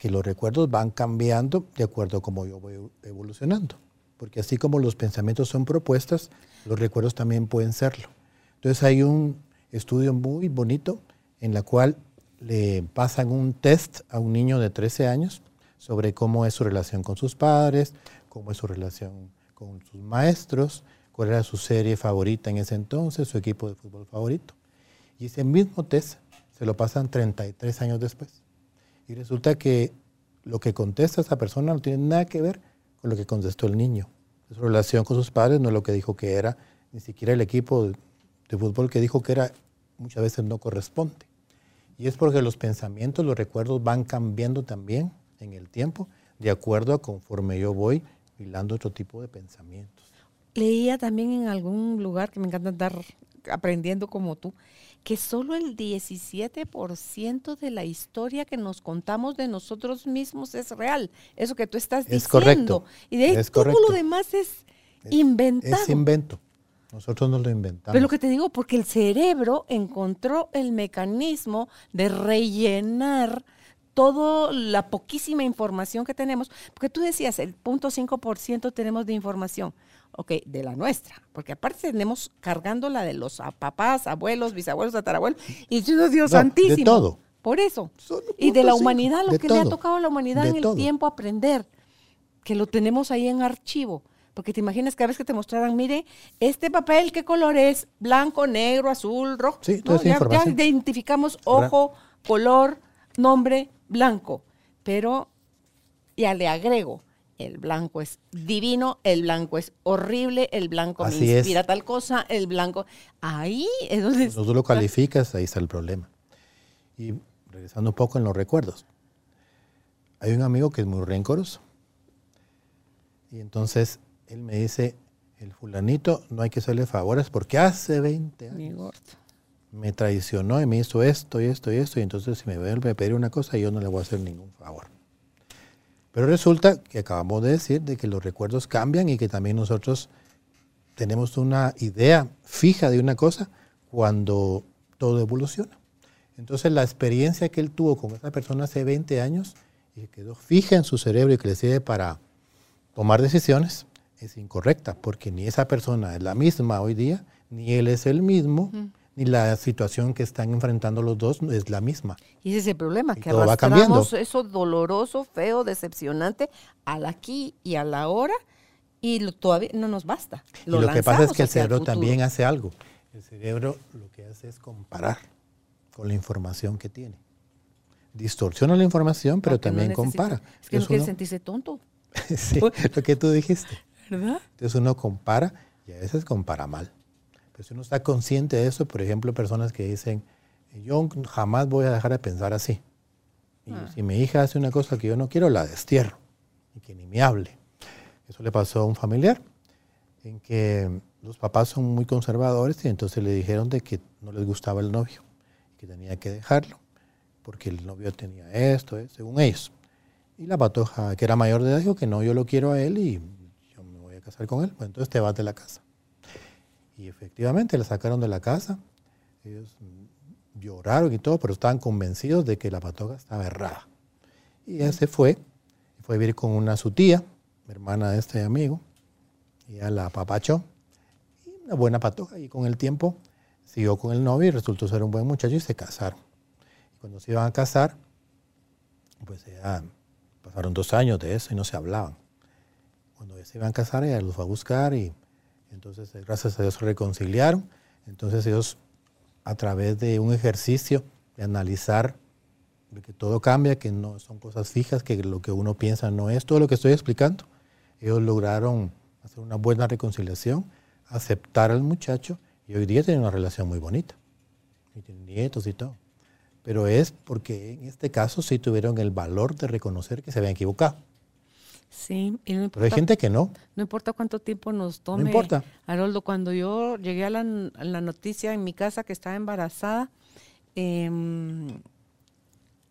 que los recuerdos van cambiando de acuerdo a cómo yo voy evolucionando, porque así como los pensamientos son propuestas, los recuerdos también pueden serlo. Entonces hay un estudio muy bonito en la cual le pasan un test a un niño de 13 años sobre cómo es su relación con sus padres, cómo es su relación con sus maestros, cuál era su serie favorita en ese entonces, su equipo de fútbol favorito. Y ese mismo test se lo pasan 33 años después. Y resulta que lo que contesta esa persona no tiene nada que ver con lo que contestó el niño. Su relación con sus padres no es lo que dijo que era, ni siquiera el equipo de, fútbol que dijo que era, muchas veces no corresponde. Y es porque los pensamientos, los recuerdos van cambiando también en el tiempo, de acuerdo a conforme yo voy hilando otro tipo de pensamientos. Leía también en algún lugar que me encanta estar aprendiendo como tú, que solo el 17% de la historia que nos contamos de nosotros mismos es real. Eso que tú estás diciendo. Es correcto. Y de ahí todo lo demás es, inventado. Es invento. Nosotros no lo inventamos. Pero lo que te digo, porque el cerebro encontró el mecanismo de rellenar toda la poquísima información que tenemos. Porque tú decías, el 0.5% tenemos de información ok, de la nuestra, porque aparte tenemos cargando la de los papás, abuelos, bisabuelos, tatarabuelos, y Dios, Dios santísimo. De todo. Por eso. y de la humanidad, lo que le ha tocado a la humanidad en el tiempo aprender, que lo tenemos ahí en archivo. Porque te imaginas que a veces que te mostraran, mire, este papel, ¿qué color es? Blanco, negro, azul, rojo. Sí, ya, ya, identificamos ojo, color, nombre, blanco. Pero ya le agrego, el blanco es divino, el blanco es horrible, el blanco me inspira tal cosa, el blanco. Ahí es donde. Cuando tú lo calificas, ahí está el problema. Y regresando un poco en los recuerdos. Hay un amigo que es muy rencoroso. Y entonces él me dice: el fulanito no hay que hacerle favores porque hace 20 años. Me traicionó y me hizo esto y esto y esto. Y entonces, si me vuelve a pedir una cosa, yo no le voy a hacer ningún favor. Pero resulta que acabamos de decir de que los recuerdos cambian y que también nosotros tenemos una idea fija de una cosa cuando todo evoluciona. Entonces la experiencia que él tuvo con esa persona hace 20 años y que quedó fija en su cerebro y que le sirve para tomar decisiones, es incorrecta, porque ni esa persona es la misma hoy día, ni él es el mismo, ni la situación que están enfrentando los dos es la misma. Y ese es el problema, Y que todo va cambiando. arrastramos eso doloroso, feo, decepcionante al aquí y a la hora y lo- todavía no nos basta. y lo que pasa es que el cerebro también hace algo. El cerebro lo que hace es comparar con la información que tiene. Distorsiona la información, pero Porque no también compara. Es que no Entonces quiere uno- sentirse tonto, sí, lo que tú dijiste. ¿verdad? Entonces uno compara y a veces compara mal. Si uno está consciente de eso, por ejemplo, personas que dicen, yo jamás voy a dejar de pensar así. Y Ah. si mi hija hace una cosa que yo no quiero, la destierro. Y que ni me hable. Eso le pasó a un familiar, en que los papás son muy conservadores y entonces le dijeron de que no les gustaba el novio, que tenía que dejarlo, porque el novio tenía esto, eh, según ellos. Y la patoja, que era mayor de edad, dijo que no, yo lo quiero a él y yo me voy a casar con él. Pues entonces te vas de la casa. Y efectivamente la sacaron de la casa. Ellos lloraron y todo, pero estaban convencidos de que la patoja estaba errada. Y ella se fue, fue a vivir con una su tía, hermana de este amigo. Y ella la apapachó. Y una buena patoja. Y con el tiempo siguió con el novio y resultó ser un buen muchacho y se casaron. Y cuando se iban a casar, pues ya pasaron dos años de eso y no se hablaban. Cuando se iban a casar, ella los fue a buscar y entonces eh, gracias a Dios se reconciliaron. Entonces ellos, a través de un ejercicio de analizar de que todo cambia, que no son cosas fijas, que lo que uno piensa no es todo lo que estoy explicando, ellos lograron hacer una buena reconciliación, aceptar al muchacho y hoy día tienen una relación muy bonita. Y tienen nietos y todo. Pero es porque en este caso sí tuvieron el valor de reconocer que se habían equivocado. Sí, y no Pero hay importa, gente que no. no importa cuánto tiempo nos tome. importa. Haroldo, cuando yo llegué a la, a la noticia en mi casa que estaba embarazada, em,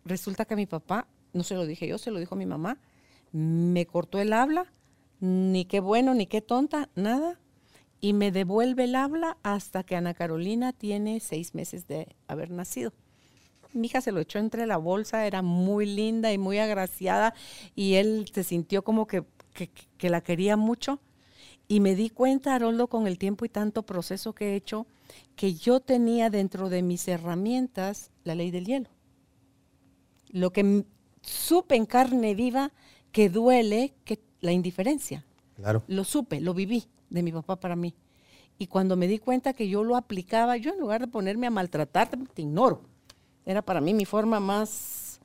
resulta que mi papá, no se lo dije yo, se lo dijo mi mamá, me cortó el habla, ni qué bueno, ni qué tonta, nada, y me devuelve el habla hasta que Ana Carolina tiene seis meses de haber nacido. Mi hija se lo echó entre la bolsa, era muy linda y muy agraciada, y él se sintió como que, que, que la quería mucho. Y me di cuenta, Haroldo, con el tiempo y tanto proceso que he hecho, que yo tenía dentro de mis herramientas la ley del hielo. Lo que supe en carne viva que duele, que la indiferencia. Claro. Lo supe, lo viví de mi papá para mí. Y cuando me di cuenta que yo lo aplicaba, yo en lugar de ponerme a maltratarte, te ignoro. Era para mí mi forma más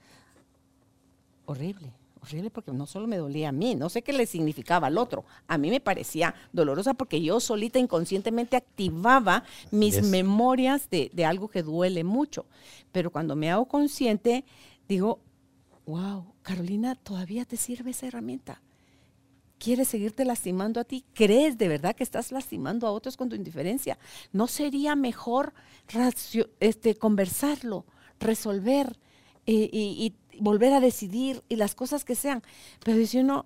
horrible, horrible porque no solo me dolía a mí, no sé qué le significaba al otro. A mí me parecía dolorosa porque yo solita inconscientemente activaba mis memorias de, de algo que duele mucho. Pero cuando me hago consciente, digo, wow, Carolina, todavía te sirve esa herramienta quieres seguirte lastimando a ti, crees de verdad que estás lastimando a otros con tu indiferencia. ¿No sería mejor este, conversarlo, resolver eh, y, y volver a decidir y las cosas que sean? Pero dice uno,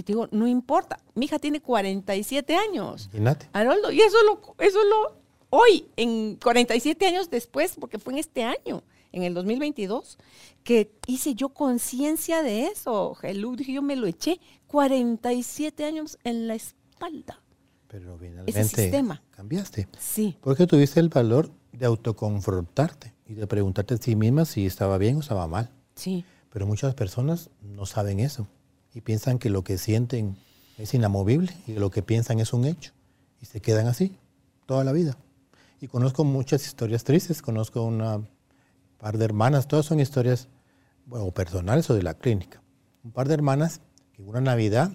y te digo, no importa, mi hija tiene 47 años. Imagínate. Haroldo, y eso lo, eso lo, hoy, en 47 años después, porque fue en este año, en el 2022, que hice yo conciencia de eso. Helú, dije, yo me lo eché 47 años en la espalda. Pero finalmente sistema. cambiaste. Sí, Porque tuviste el valor de autoconfrontarte y de preguntarte a ti misma si estaba bien o estaba mal. sí. Pero muchas personas no saben eso y piensan que lo que sienten es inamovible y lo que piensan es un hecho y se quedan así toda la vida. Y conozco muchas historias tristes, conozco una par de hermanas, todas son historias bueno, personales o de la clínica. Un par de hermanas que una Navidad,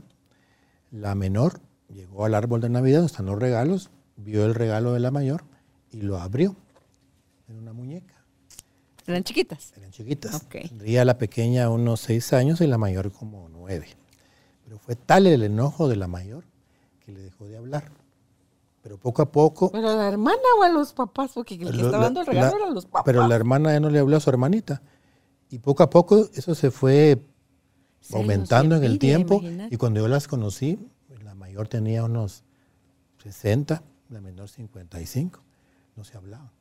la menor llegó al árbol de Navidad donde están los regalos, vio el regalo de la mayor y lo abrió. Era una muñeca. Eran chiquitas. Eran chiquitas. Ok. Tendría la pequeña unos seis años y la mayor como nueve. Pero fue tal el enojo de la mayor que le dejó de hablar. Pero poco a poco... ¿Pero a la hermana o a los papás? Porque el que estaba la- dando el regalo la- eran los papás. Pero la hermana ya no le habló a su hermanita. Y poco a poco eso se fue aumentando en el tiempo. Y cuando yo las conocí, la mayor tenía unos 60, la menor 55. No se hablaban.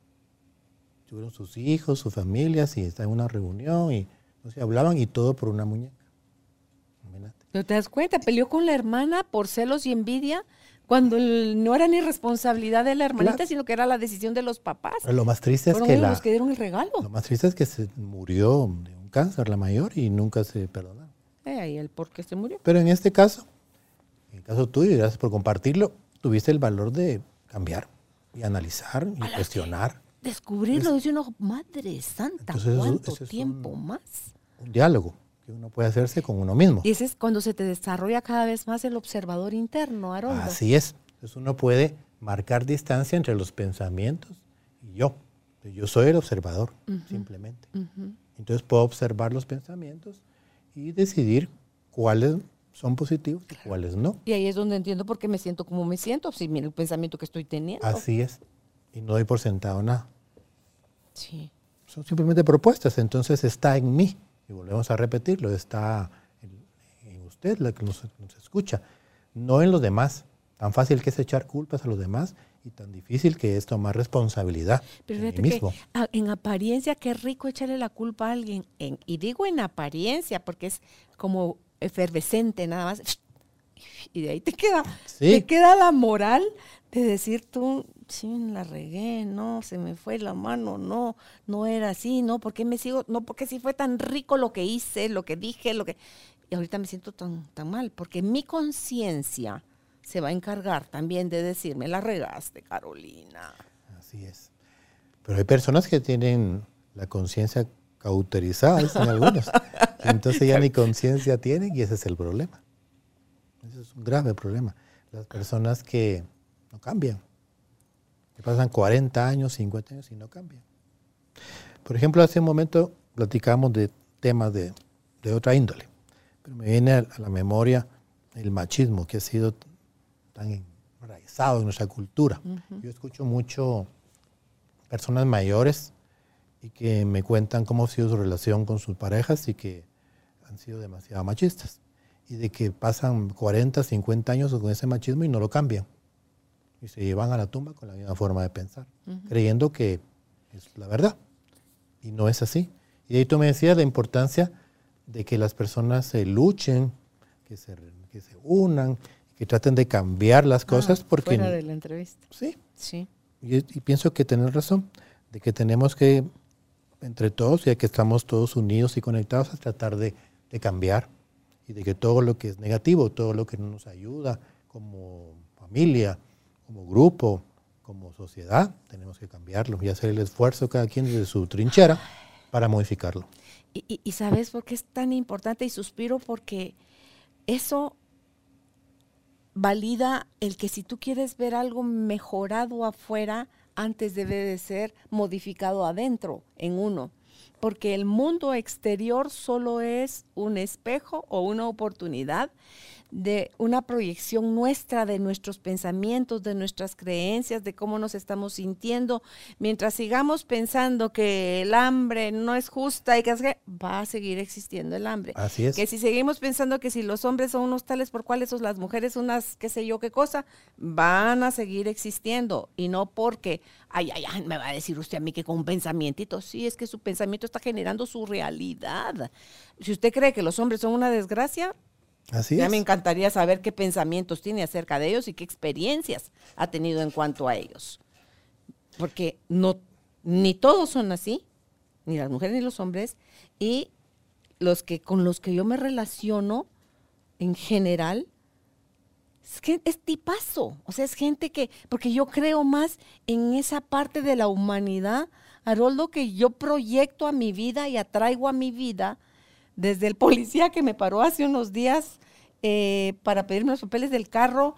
Tuvieron sus hijos, sus familias y está en una reunión y no se hablaban y todo por una muñeca. Pero te das cuenta, peleó con la hermana por celos y envidia cuando no era ni responsabilidad de la hermanita, sino que era la decisión de los papás. lo más triste es que los que dieron el regalo. Lo más triste es que se murió de un cáncer la mayor y nunca se perdonó. Eh, ahí el por qué se murió. Pero en este caso, en el caso tuyo, y gracias por compartirlo, tuviste el valor de cambiar y analizar y cuestionar. Descubrirlo, dice uno, madre santa, ¿cuánto tiempo más? Un diálogo que uno puede hacerse con uno mismo. Y ese es cuando se te desarrolla cada vez más el observador interno, Haroldo. Así es. Entonces uno puede marcar distancia entre los pensamientos y yo. Yo soy el observador, simplemente. Entonces puedo observar los pensamientos y decidir cuáles son positivos y cuáles no. Y ahí es donde entiendo por qué me siento como me siento, si mira el pensamiento que estoy teniendo. Así es. Y no doy por sentado nada. Sí. Son simplemente propuestas, entonces está en mí y volvemos a repetirlo, está en, usted, la que nos, escucha, no en los demás. Tan fácil que es echar culpas a los demás y tan difícil que es tomar responsabilidad Pero en mismo. en apariencia, qué rico echarle la culpa a alguien. y digo en apariencia, porque es como efervescente nada más. Y de ahí te queda, te queda la moral de decir tú, sí, la regué, no, se me fue la mano, no, no era así, no, porque me sigo, no, porque si fue tan rico lo que hice, lo que dije, lo que... Y ahorita me siento tan, tan mal, porque mi conciencia se va a encargar también de decirme, la regaste, Carolina. Así es. Pero hay personas que tienen la conciencia cauterizada, dicen algunos. entonces ya ni conciencia tienen y ese es el problema. Ese es un grave problema. Las personas que no cambian que pasan 40 años, 50 años y no cambian. Por ejemplo, hace un momento platicamos de temas de, otra índole, pero me viene a, la memoria el machismo que ha sido tan enraizado en nuestra cultura. Yo escucho mucho personas mayores y que me cuentan cómo ha sido su relación con sus parejas y que han sido demasiado machistas. Y de que pasan 40, 50 años con ese machismo y no lo cambian y se llevan a la tumba con la misma forma de pensar, creyendo que es la verdad. Y no es así. Y ahí tú me decías la importancia de que las personas se luchen, que se, que se unan, que traten de cambiar las ah, cosas. porque fuera de la entrevista. Sí. Sí. Y, pienso que tienes razón, de que tenemos que, entre todos, ya que estamos todos unidos y conectados, a tratar de, de cambiar y de que todo lo que es negativo, todo lo que no nos ayuda como familia, como grupo, como sociedad, tenemos que cambiarlo y hacer el esfuerzo cada quien desde su trinchera para modificarlo. Y, sabes por qué es tan importante y suspiro porque eso valida el que si tú quieres ver algo mejorado afuera, antes debe de ser modificado adentro, en uno. Porque el mundo exterior solo es un espejo o una oportunidad de una proyección nuestra de nuestros pensamientos, de nuestras creencias, de cómo nos estamos sintiendo. Mientras sigamos pensando que el hambre no es justa y que va a seguir existiendo el hambre. Así es. Que si seguimos pensando que si los hombres son unos tales por cuales son las mujeres unas qué sé yo qué cosa, van a seguir existiendo y no porque ay ay ay me va a decir usted a mí que con un pensamiento, sí, es que su pensamiento está generando su realidad. Si usted cree que los hombres son una desgracia, Así ya me encantaría saber qué pensamientos tiene acerca de ellos y qué experiencias ha tenido en cuanto a ellos. Porque no, ni todos son así, ni las mujeres ni los hombres, y los que con los que yo me relaciono en general es, que es tipazo, o sea, es gente que, porque yo creo más en esa parte de la humanidad, Haroldo, que yo proyecto a mi vida y atraigo a mi vida desde el policía que me paró hace unos días eh, para pedirme los papeles del carro.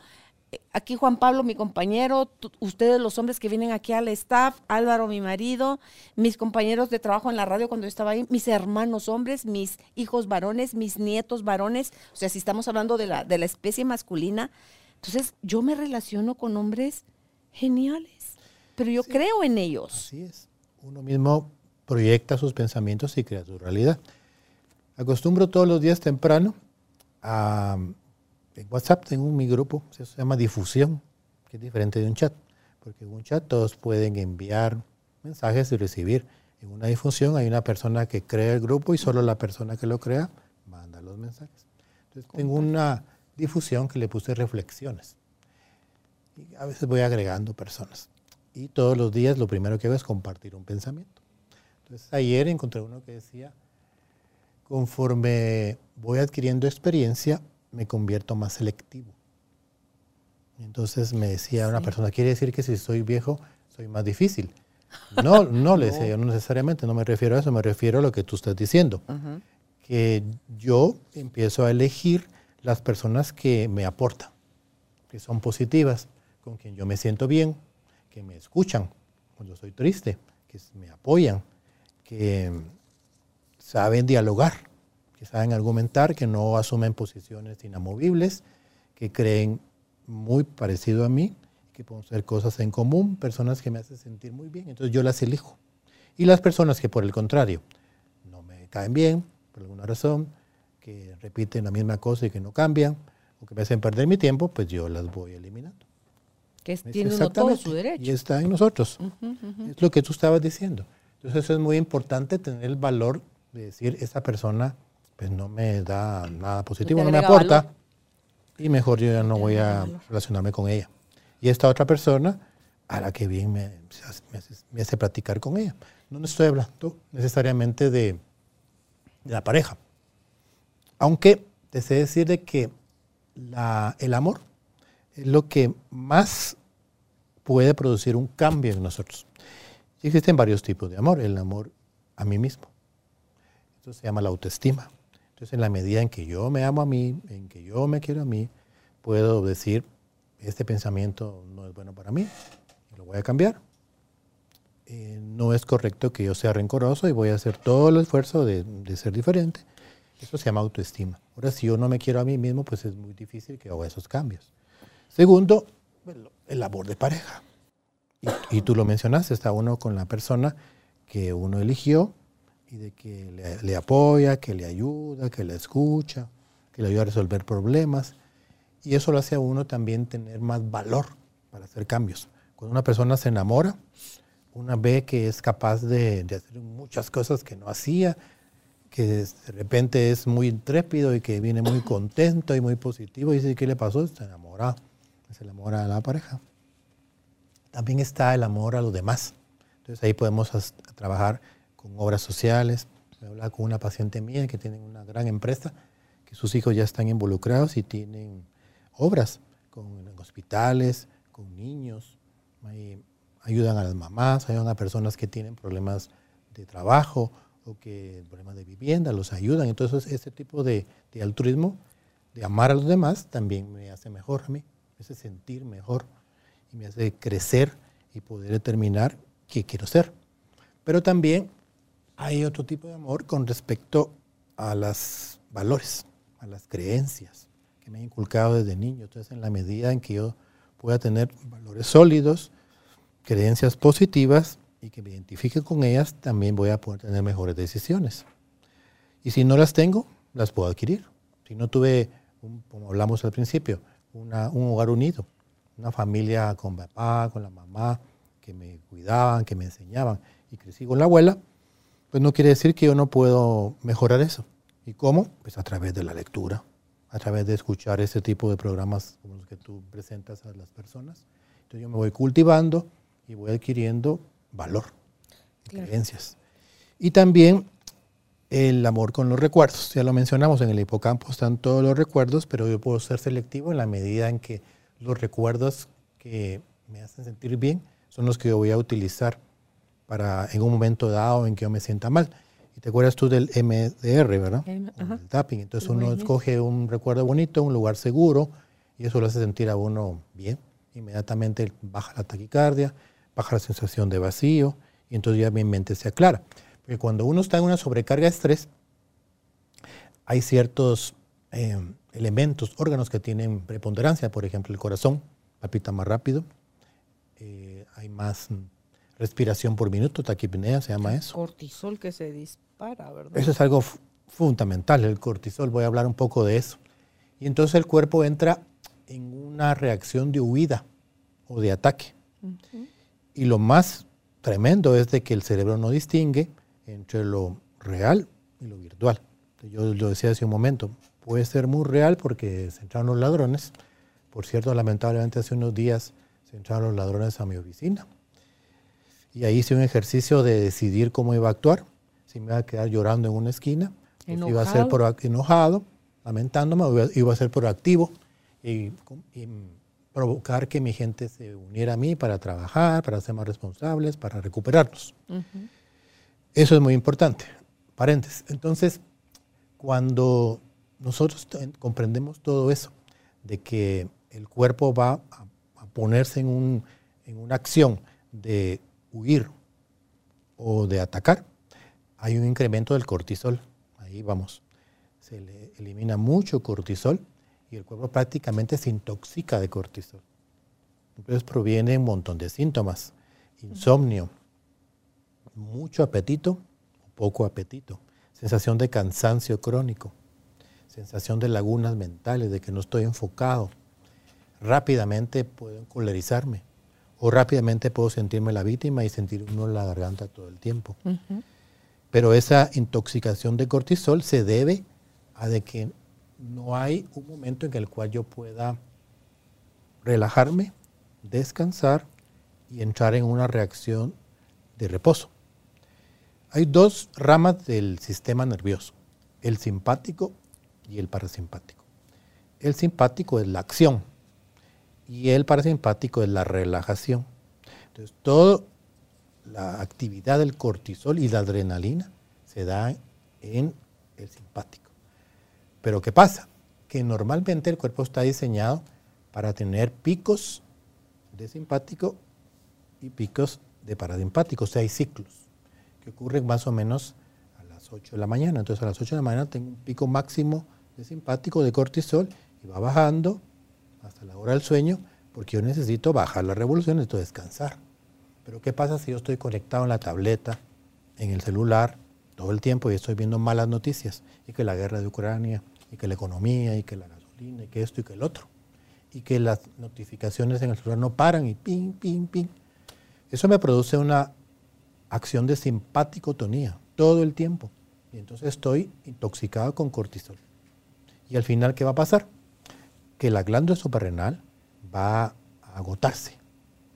Aquí Juan Pablo, mi compañero, ustedes los hombres que vienen aquí al staff, Álvaro, mi marido, mis compañeros de trabajo en la radio cuando yo estaba ahí, mis hermanos hombres, mis hijos varones, mis nietos varones, o sea, si estamos hablando de la, de la especie masculina, entonces yo me relaciono con hombres geniales, pero yo creo en ellos. Así es. Uno mismo proyecta sus pensamientos y crea su realidad. Acostumbro todos los días temprano a en WhatsApp tengo mi grupo, se llama difusión, que es diferente de un chat, porque en un chat todos pueden enviar mensajes y recibir. En una difusión hay una persona que crea el grupo y solo la persona que lo crea manda los mensajes. Entonces tengo una difusión que le puse reflexiones. Y a veces voy agregando personas. Y todos los días lo primero que hago es compartir un pensamiento. Entonces ayer encontré uno que decía, conforme voy adquiriendo experiencia, me convierto más selectivo. Entonces me decía una persona, ¿quiere decir que si soy viejo soy más difícil? No, no le decía yo, no necesariamente, no me refiero a eso, me refiero a lo que tú estás diciendo. Que yo empiezo a elegir las personas que me aportan, que son positivas, con quien yo me siento bien, que me escuchan cuando soy triste, que me apoyan, que saben dialogar, que saben argumentar, que no asumen posiciones inamovibles, que creen muy parecido a mí, que pueden ser cosas en común, personas que me hacen sentir muy bien, entonces yo las elijo. Y las personas que por el contrario no me caen bien, por alguna razón, que repiten la misma cosa y que no cambian, o que me hacen perder mi tiempo, pues yo las voy eliminando. Que es, tiene uno todo su derecho. Y está en nosotros. Es lo que tú estabas diciendo. Entonces eso es muy importante, tener el valor de decir, esta persona pues no me da nada positivo, no, me aporta, y mejor yo ya no voy a relacionarme con ella. Y esta otra persona, a la que bien me, me, hace, practicar con ella. No estoy hablando necesariamente de, la pareja. Aunque te sé decir de que el amor es lo que más puede producir un cambio en nosotros. Y existen varios tipos de amor. El amor a mí mismo. Eso se llama la autoestima. Entonces, en la medida en que yo me amo a mí, en que yo me quiero a mí, puedo decir, este pensamiento no es bueno para mí, lo voy a cambiar. Eh, no es correcto que yo sea rencoroso y voy a hacer todo el esfuerzo de, ser diferente. Eso se llama autoestima. Ahora, si yo no me quiero a mí mismo, pues es muy difícil que haga esos cambios. Segundo, el amor de pareja. Y, y, tú lo mencionaste, está uno con la persona que uno eligió y de que le, apoya, que le ayuda, que le escucha, que le ayuda a resolver problemas. Y eso lo hace a uno también tener más valor para hacer cambios. Cuando una persona se enamora, una ve que es capaz de, hacer muchas cosas que no hacía, que de repente es muy intrépido y que viene muy contento y muy positivo y dice, ¿qué le pasó? Se enamora, se enamora a la pareja. También está el amor a los demás. Entonces ahí podemos trabajar con obras sociales. Me hablaba con una paciente mía que tiene una gran empresa, que sus hijos ya están involucrados y tienen obras con hospitales, con niños, ayudan a las mamás, ayudan a personas que tienen problemas de trabajo o que problemas de vivienda, los ayudan. Entonces, ese tipo de, de altruismo, de amar a los demás, también me hace mejor a mí, me hace sentir mejor y me hace crecer y poder determinar qué quiero ser. Pero también hay otro tipo de amor con respecto a los valores, a las creencias que me he inculcado desde niño. Entonces, en la medida en que yo pueda tener valores sólidos, creencias positivas y que me identifique con ellas, también voy a poder tener mejores decisiones. Y si no las tengo, las puedo adquirir. Si no tuve, como hablamos al principio, un hogar unido, una familia con papá, con la mamá, que me cuidaban, que me enseñaban, y crecí con la abuela, pues no quiere decir que yo no puedo mejorar eso. ¿Y cómo? Pues a través de la lectura, a través de escuchar ese tipo de programas como los que tú presentas a las personas. Entonces yo me voy cultivando y voy adquiriendo valor, creencias. Y también el amor con los recuerdos. Ya lo mencionamos, en el hipocampo están todos los recuerdos, pero yo puedo ser selectivo en la medida en que los recuerdos que me hacen sentir bien son los que yo voy a utilizar para en un momento dado en que yo me sienta mal. Y te acuerdas tú del MDR, ¿verdad? El, tapping. Entonces uno escoge un recuerdo bonito, un lugar seguro, y eso lo hace sentir a uno bien. Inmediatamente baja la taquicardia, baja la sensación de vacío, y entonces ya mi mente se aclara. Porque cuando uno está en una sobrecarga de estrés, hay ciertos eh, elementos, órganos que tienen preponderancia, por ejemplo, el corazón palpita más rápido, eh, hay más respiración por minuto, taquipnea se llama eso. Cortisol que se dispara, ¿verdad? Eso es algo fundamental, el cortisol. Voy a hablar un poco de eso. Y entonces el cuerpo entra en una reacción de huida o de ataque. Y lo más tremendo es de que el cerebro no distingue entre lo real y lo virtual. Yo lo decía hace un momento, puede ser muy real porque se entraron los ladrones. Por cierto, lamentablemente hace unos días se entraron los ladrones a mi oficina. Y ahí hice un ejercicio de decidir cómo iba a actuar. Si me iba a quedar llorando en una esquina, si iba a ser por, enojado, lamentándome, o iba a ser proactivo y, y provocar que mi gente se uniera a mí para trabajar, para ser más responsables, para recuperarnos. Eso es muy importante. Paréntesis. Entonces, cuando nosotros comprendemos todo eso, de que el cuerpo va a, ponerse en, en una acción de huir o de atacar, hay un incremento del cortisol. Ahí vamos. Se le elimina mucho cortisol y el cuerpo prácticamente se intoxica de cortisol. Entonces proviene un montón de síntomas. Insomnio, mucho apetito poco apetito, sensación de cansancio crónico, sensación de lagunas mentales, de que no estoy enfocado. Rápidamente puedo colerizarme o rápidamente puedo sentirme la víctima y sentir uno la garganta todo el tiempo. Pero esa intoxicación de cortisol se debe a de que no hay un momento en el cual yo pueda relajarme, descansar y entrar en una reacción de reposo. Hay dos ramas del sistema nervioso, el simpático y el parasimpático. El simpático es la acción y el parasimpático es la relajación. Entonces, toda la actividad del cortisol y la adrenalina se da en el simpático. Pero ¿qué pasa? Que normalmente el cuerpo está diseñado para tener picos de simpático y picos de parasimpático, o sea, hay ciclos que ocurren más o menos a las 8 de la mañana. Entonces a las 8 de la mañana tengo un pico máximo de simpático, de cortisol, y va bajando hasta la hora del sueño, porque yo necesito bajar la revolución, necesito descansar. Pero ¿qué pasa si yo estoy conectado en la tableta, en el celular, todo el tiempo y estoy viendo malas noticias? Y que la guerra de Ucrania, y que la economía, y que la gasolina, y que esto y que el otro. Y que las notificaciones en el celular no paran y ping, ping, ping. Eso me produce una acción de simpaticotonía todo el tiempo. Y entonces estoy intoxicado con cortisol. Y al final, ¿qué va a pasar? Que la glándula suprarrenal va a agotarse,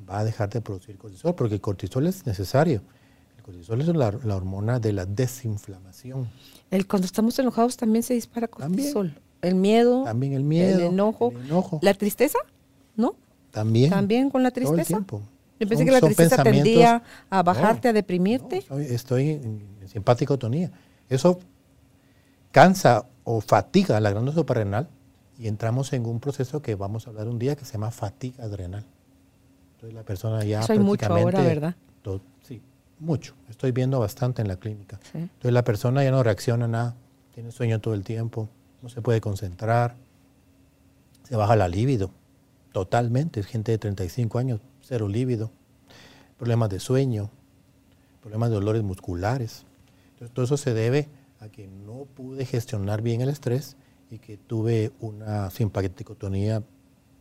va a dejar de producir cortisol, porque el cortisol es necesario. El cortisol es la, hormona de la desinflamación. El, cuando estamos enojados también se dispara cortisol. el miedo. También el miedo. El enojo. El enojo. La tristeza, ¿no? También. También con la tristeza. Todo el tiempo. Yo pensé que la tristeza tendía a bajarte, a deprimirte. estoy en simpático tonía. Eso cansa o fatiga la glándula suprarrenal y entramos en un proceso que vamos a hablar un día que se llama fatiga adrenal. Entonces la persona ya Eso hay mucho ahora, ¿verdad? sí, mucho. Estoy viendo bastante en la clínica. Entonces la persona ya no reacciona a nada, tiene sueño todo el tiempo, no se puede concentrar, se baja la libido totalmente. Es gente de 35 años, cero lívido, problemas de sueño, problemas de dolores musculares. Entonces, todo eso se debe a que no pude gestionar bien el estrés y que tuve una simpaticotonía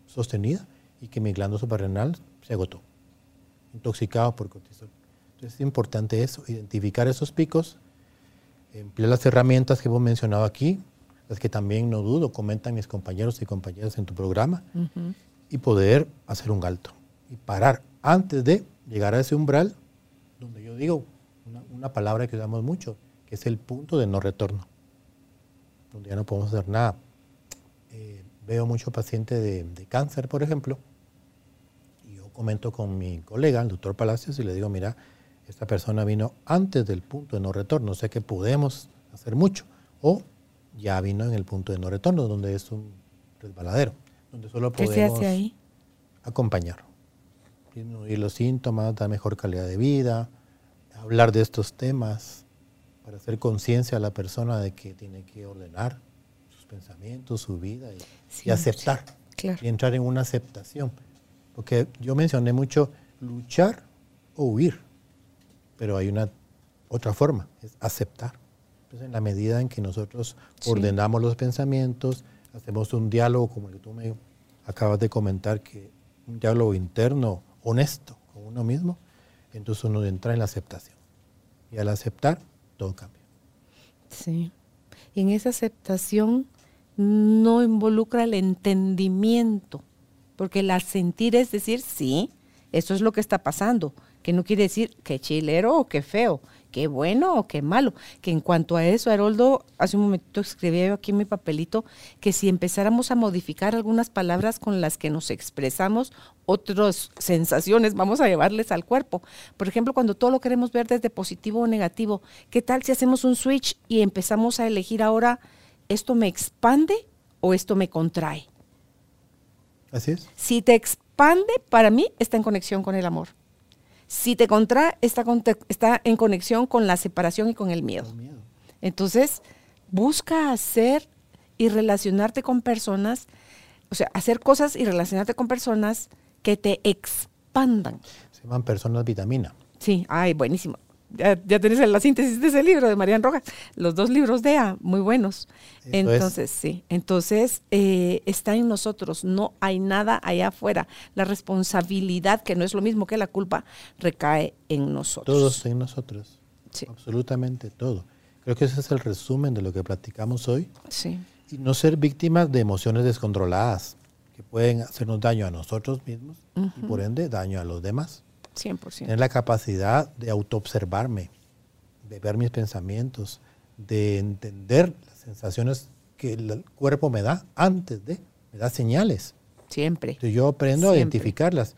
sostenida y que mi glándula suprarrenal se agotó, intoxicado por cortisol. Entonces es importante eso, identificar esos picos, emplear las herramientas que hemos mencionado aquí, las que también no dudo comentan mis compañeros y compañeras en tu programa, y poder hacer un alto y parar antes de llegar a ese umbral donde yo digo una, palabra que usamos mucho, que es el punto de no retorno, donde ya no podemos hacer nada. Eh, veo muchos pacientes de, cáncer, por ejemplo, y yo comento con mi colega, el doctor Palacios, y le digo, mira, esta persona vino antes del punto de no retorno, o sea que podemos hacer mucho, o ya vino en el punto de no retorno, donde es un resbaladero, donde solo podemos ¿Qué se hace ahí? acompañar disminuir los síntomas, dar mejor calidad de vida, hablar de estos temas para hacer conciencia a la persona de que tiene que ordenar sus pensamientos, su vida y, aceptar. Y entrar en una aceptación. Porque yo mencioné mucho luchar o huir, pero hay una otra forma, es aceptar. Entonces, en la medida en que nosotros ordenamos los pensamientos, hacemos un diálogo como el que tú me acabas de comentar, que un diálogo interno, honesto con uno mismo, entonces uno entra en la aceptación. Y al aceptar, todo cambia. Sí. Y en esa aceptación no involucra el entendimiento, porque el sentir es decir, sí, eso es lo que está pasando, que no quiere decir que chilero o que feo, qué bueno o qué malo. Que en cuanto a eso, Haroldo, hace un momento escribía yo aquí en mi papelito que si empezáramos a modificar algunas palabras con las que nos expresamos, otras sensaciones vamos a llevarles al cuerpo. Por ejemplo, cuando todo lo queremos ver desde positivo o negativo, ¿qué tal si hacemos un switch y empezamos a elegir ahora, esto me expande o esto me contrae? Así es. Si te expande, para mí está en conexión con el amor. Si te contrae, está, está en conexión con la separación y con el miedo. Entonces, busca hacer y relacionarte con personas, o sea, hacer cosas y relacionarte con personas que te expandan. Se llaman personas vitamina. Sí, ay, buenísimo ya, ya tenés la síntesis de ese libro de Marian Rojas, los dos libros de A, muy buenos. entonces, sí, entonces eh, está en nosotros, no hay nada allá afuera. La responsabilidad, que no es lo mismo que la culpa, recae en nosotros. Todos en nosotros, sí. absolutamente todo. Creo que ese es el resumen de lo que platicamos hoy. Sí. Y no ser víctimas de emociones descontroladas que pueden hacernos daño a nosotros mismos y por ende daño a los demás. 100%. Tener la capacidad de autoobservarme, de ver mis pensamientos, de entender las sensaciones que el cuerpo me da antes de, me da señales. Siempre. Entonces yo aprendo a identificarlas.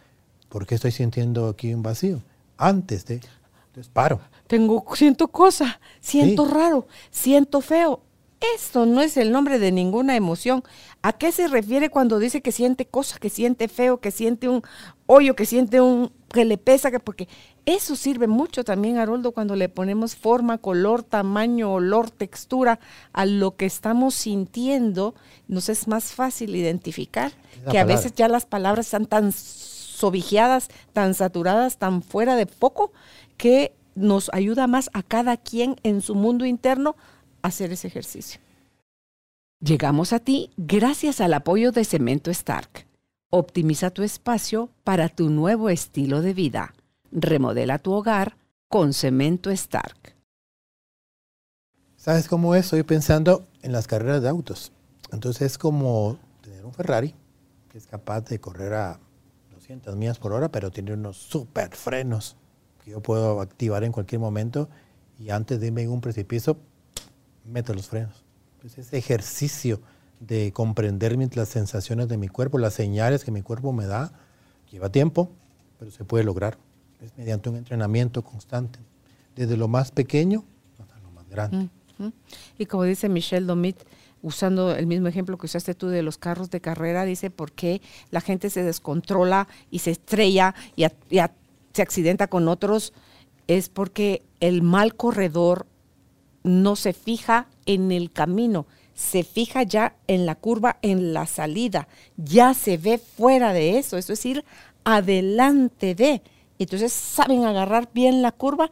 ¿Por qué estoy sintiendo aquí un vacío? Antes de, entonces paro. Tengo, siento cosa, siento raro, siento feo. Esto no es el nombre de ninguna emoción. ¿A qué se refiere cuando dice que siente cosa, que siente feo, que siente un hoyo, que siente un que le pesa? Que porque eso sirve mucho también, Haroldo, cuando le ponemos forma, color, tamaño, olor, textura a lo que estamos sintiendo, nos es más fácil identificar que a veces ya las palabras están tan sobijeadas, tan saturadas, tan fuera de foco, que nos ayuda más a cada quien en su mundo interno hacer ese ejercicio. Llegamos a ti gracias al apoyo de Cemento Stark. Optimiza tu espacio para tu nuevo estilo de vida. Remodela tu hogar con Cemento Stark. ¿Sabes cómo es? Estoy pensando en las carreras de autos. Entonces es como tener un Ferrari que es capaz de correr a 200 millas por hora, pero tiene unos super frenos que yo puedo activar en cualquier momento y antes de irme en un precipicio meto los frenos. Pues ese ejercicio de comprender las sensaciones de mi cuerpo, las señales que mi cuerpo me da, lleva tiempo, pero se puede lograr. Es mediante un entrenamiento constante, desde lo más pequeño hasta lo más grande. Y como dice Michelle Domit, usando el mismo ejemplo que usaste tú de los carros de carrera, dice por qué la gente se descontrola y se estrella y, y se accidenta con otros, es porque el mal corredor no se fija en el camino, se fija ya en la curva, en la salida, ya se ve fuera de eso, eso es ir adelante de. Entonces saben agarrar bien la curva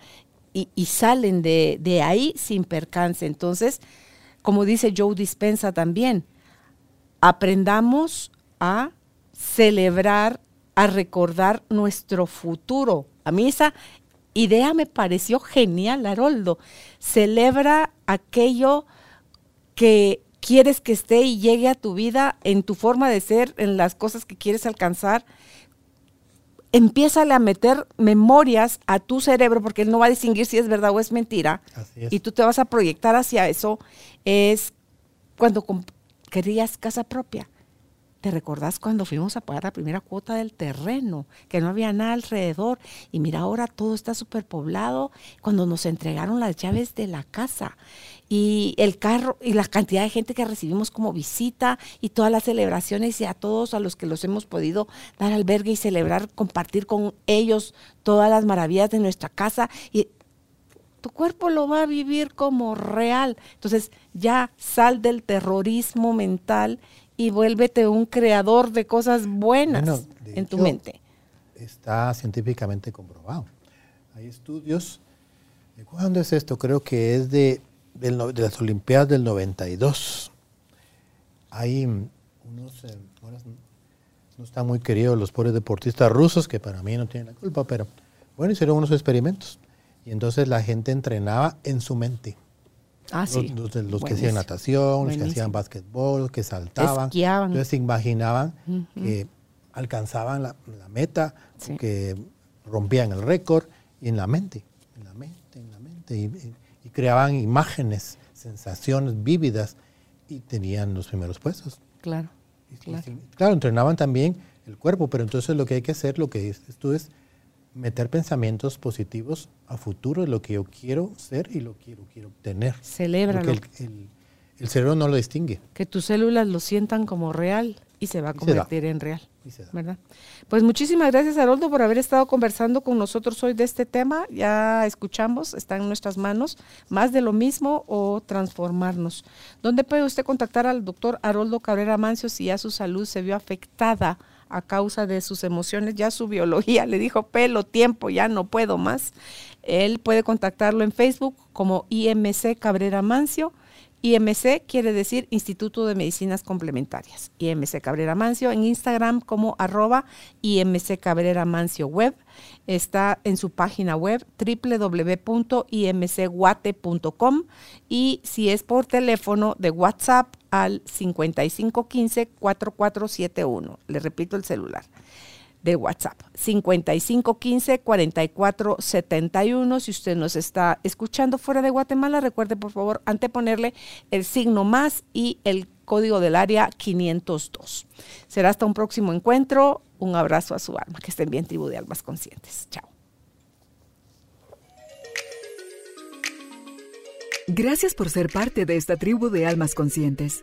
y, salen de, ahí sin percance. Entonces, como dice Joe Dispensa también, aprendamos a celebrar, a recordar nuestro futuro. A mí esa idea me pareció genial, Haroldo. Celebra aquello que quieres que esté y llegue a tu vida en tu forma de ser, en las cosas que quieres alcanzar. Empiézale a meter memorias a tu cerebro, porque él no va a distinguir si es verdad o es mentira. Y tú te vas a proyectar hacia eso. Es cuando querías casa propia ¿Te recordás cuando fuimos a pagar la primera cuota del terreno? Que no había nada alrededor. Y mira, ahora todo está superpoblado. Cuando nos entregaron las llaves de la casa y el carro y la cantidad de gente que recibimos como visita y todas las celebraciones y a todos a los que los hemos podido dar albergue y celebrar, compartir con ellos todas las maravillas de nuestra casa. Y tu cuerpo lo va a vivir como real. Entonces ya sal del terrorismo mental y vuélvete un creador de cosas buenas en tu mente. Está científicamente comprobado. Hay estudios. ¿De cuándo es esto? Creo que es de de las Olimpiadas del 92. Hay unos, eh, no están muy queridos los pobres deportistas rusos, que para mí no tienen la culpa, pero bueno, hicieron unos experimentos. Y entonces la gente entrenaba en su mente. Ah, sí. Los, que hacían natación, los que hacían básquetbol, que saltaban. Esquiaban. Entonces se imaginaban que alcanzaban la, meta, que rompían el récord, y en la mente, en la mente, en la mente, y, creaban imágenes, sensaciones vívidas, y tenían los primeros puestos. Claro. claro. claro, entrenaban también el cuerpo, pero entonces lo que hay que hacer, lo que tú es meter pensamientos positivos a futuro de lo que yo quiero ser y lo que quiero obtener. Celébralo. Porque el, el, cerebro no lo distingue. Que tus células lo sientan como real y se va a convertir en real. ¿verdad? Pues muchísimas gracias, Haroldo, por haber estado conversando con nosotros hoy de este tema. Ya escuchamos, está en nuestras manos, más de lo mismo o transformarnos. ¿Dónde puede usted contactar al doctor Haroldo Cabrera Mancio si ya su salud se vio afectada a causa de sus emociones, ya su biología le dijo pelo, tiempo, ya no puedo más. Él puede contactarlo en Facebook como IMC Cabrera Mancio. IMC quiere decir Instituto de Medicinas Complementarias. IMC Cabrera Mancio en Instagram como arroba IMC Cabrera Mancio Web está en su página web www.imcguate.com y si es por teléfono de WhatsApp al 5515-4471. Le repito el celular de WhatsApp. 5515-4471. Si usted nos está escuchando fuera de Guatemala, recuerde por favor anteponerle el signo más y el código del área 502. Será hasta un próximo encuentro. Un abrazo a su alma. Que estén bien, tribu de almas conscientes. Chao. Gracias por ser parte de esta tribu de almas conscientes.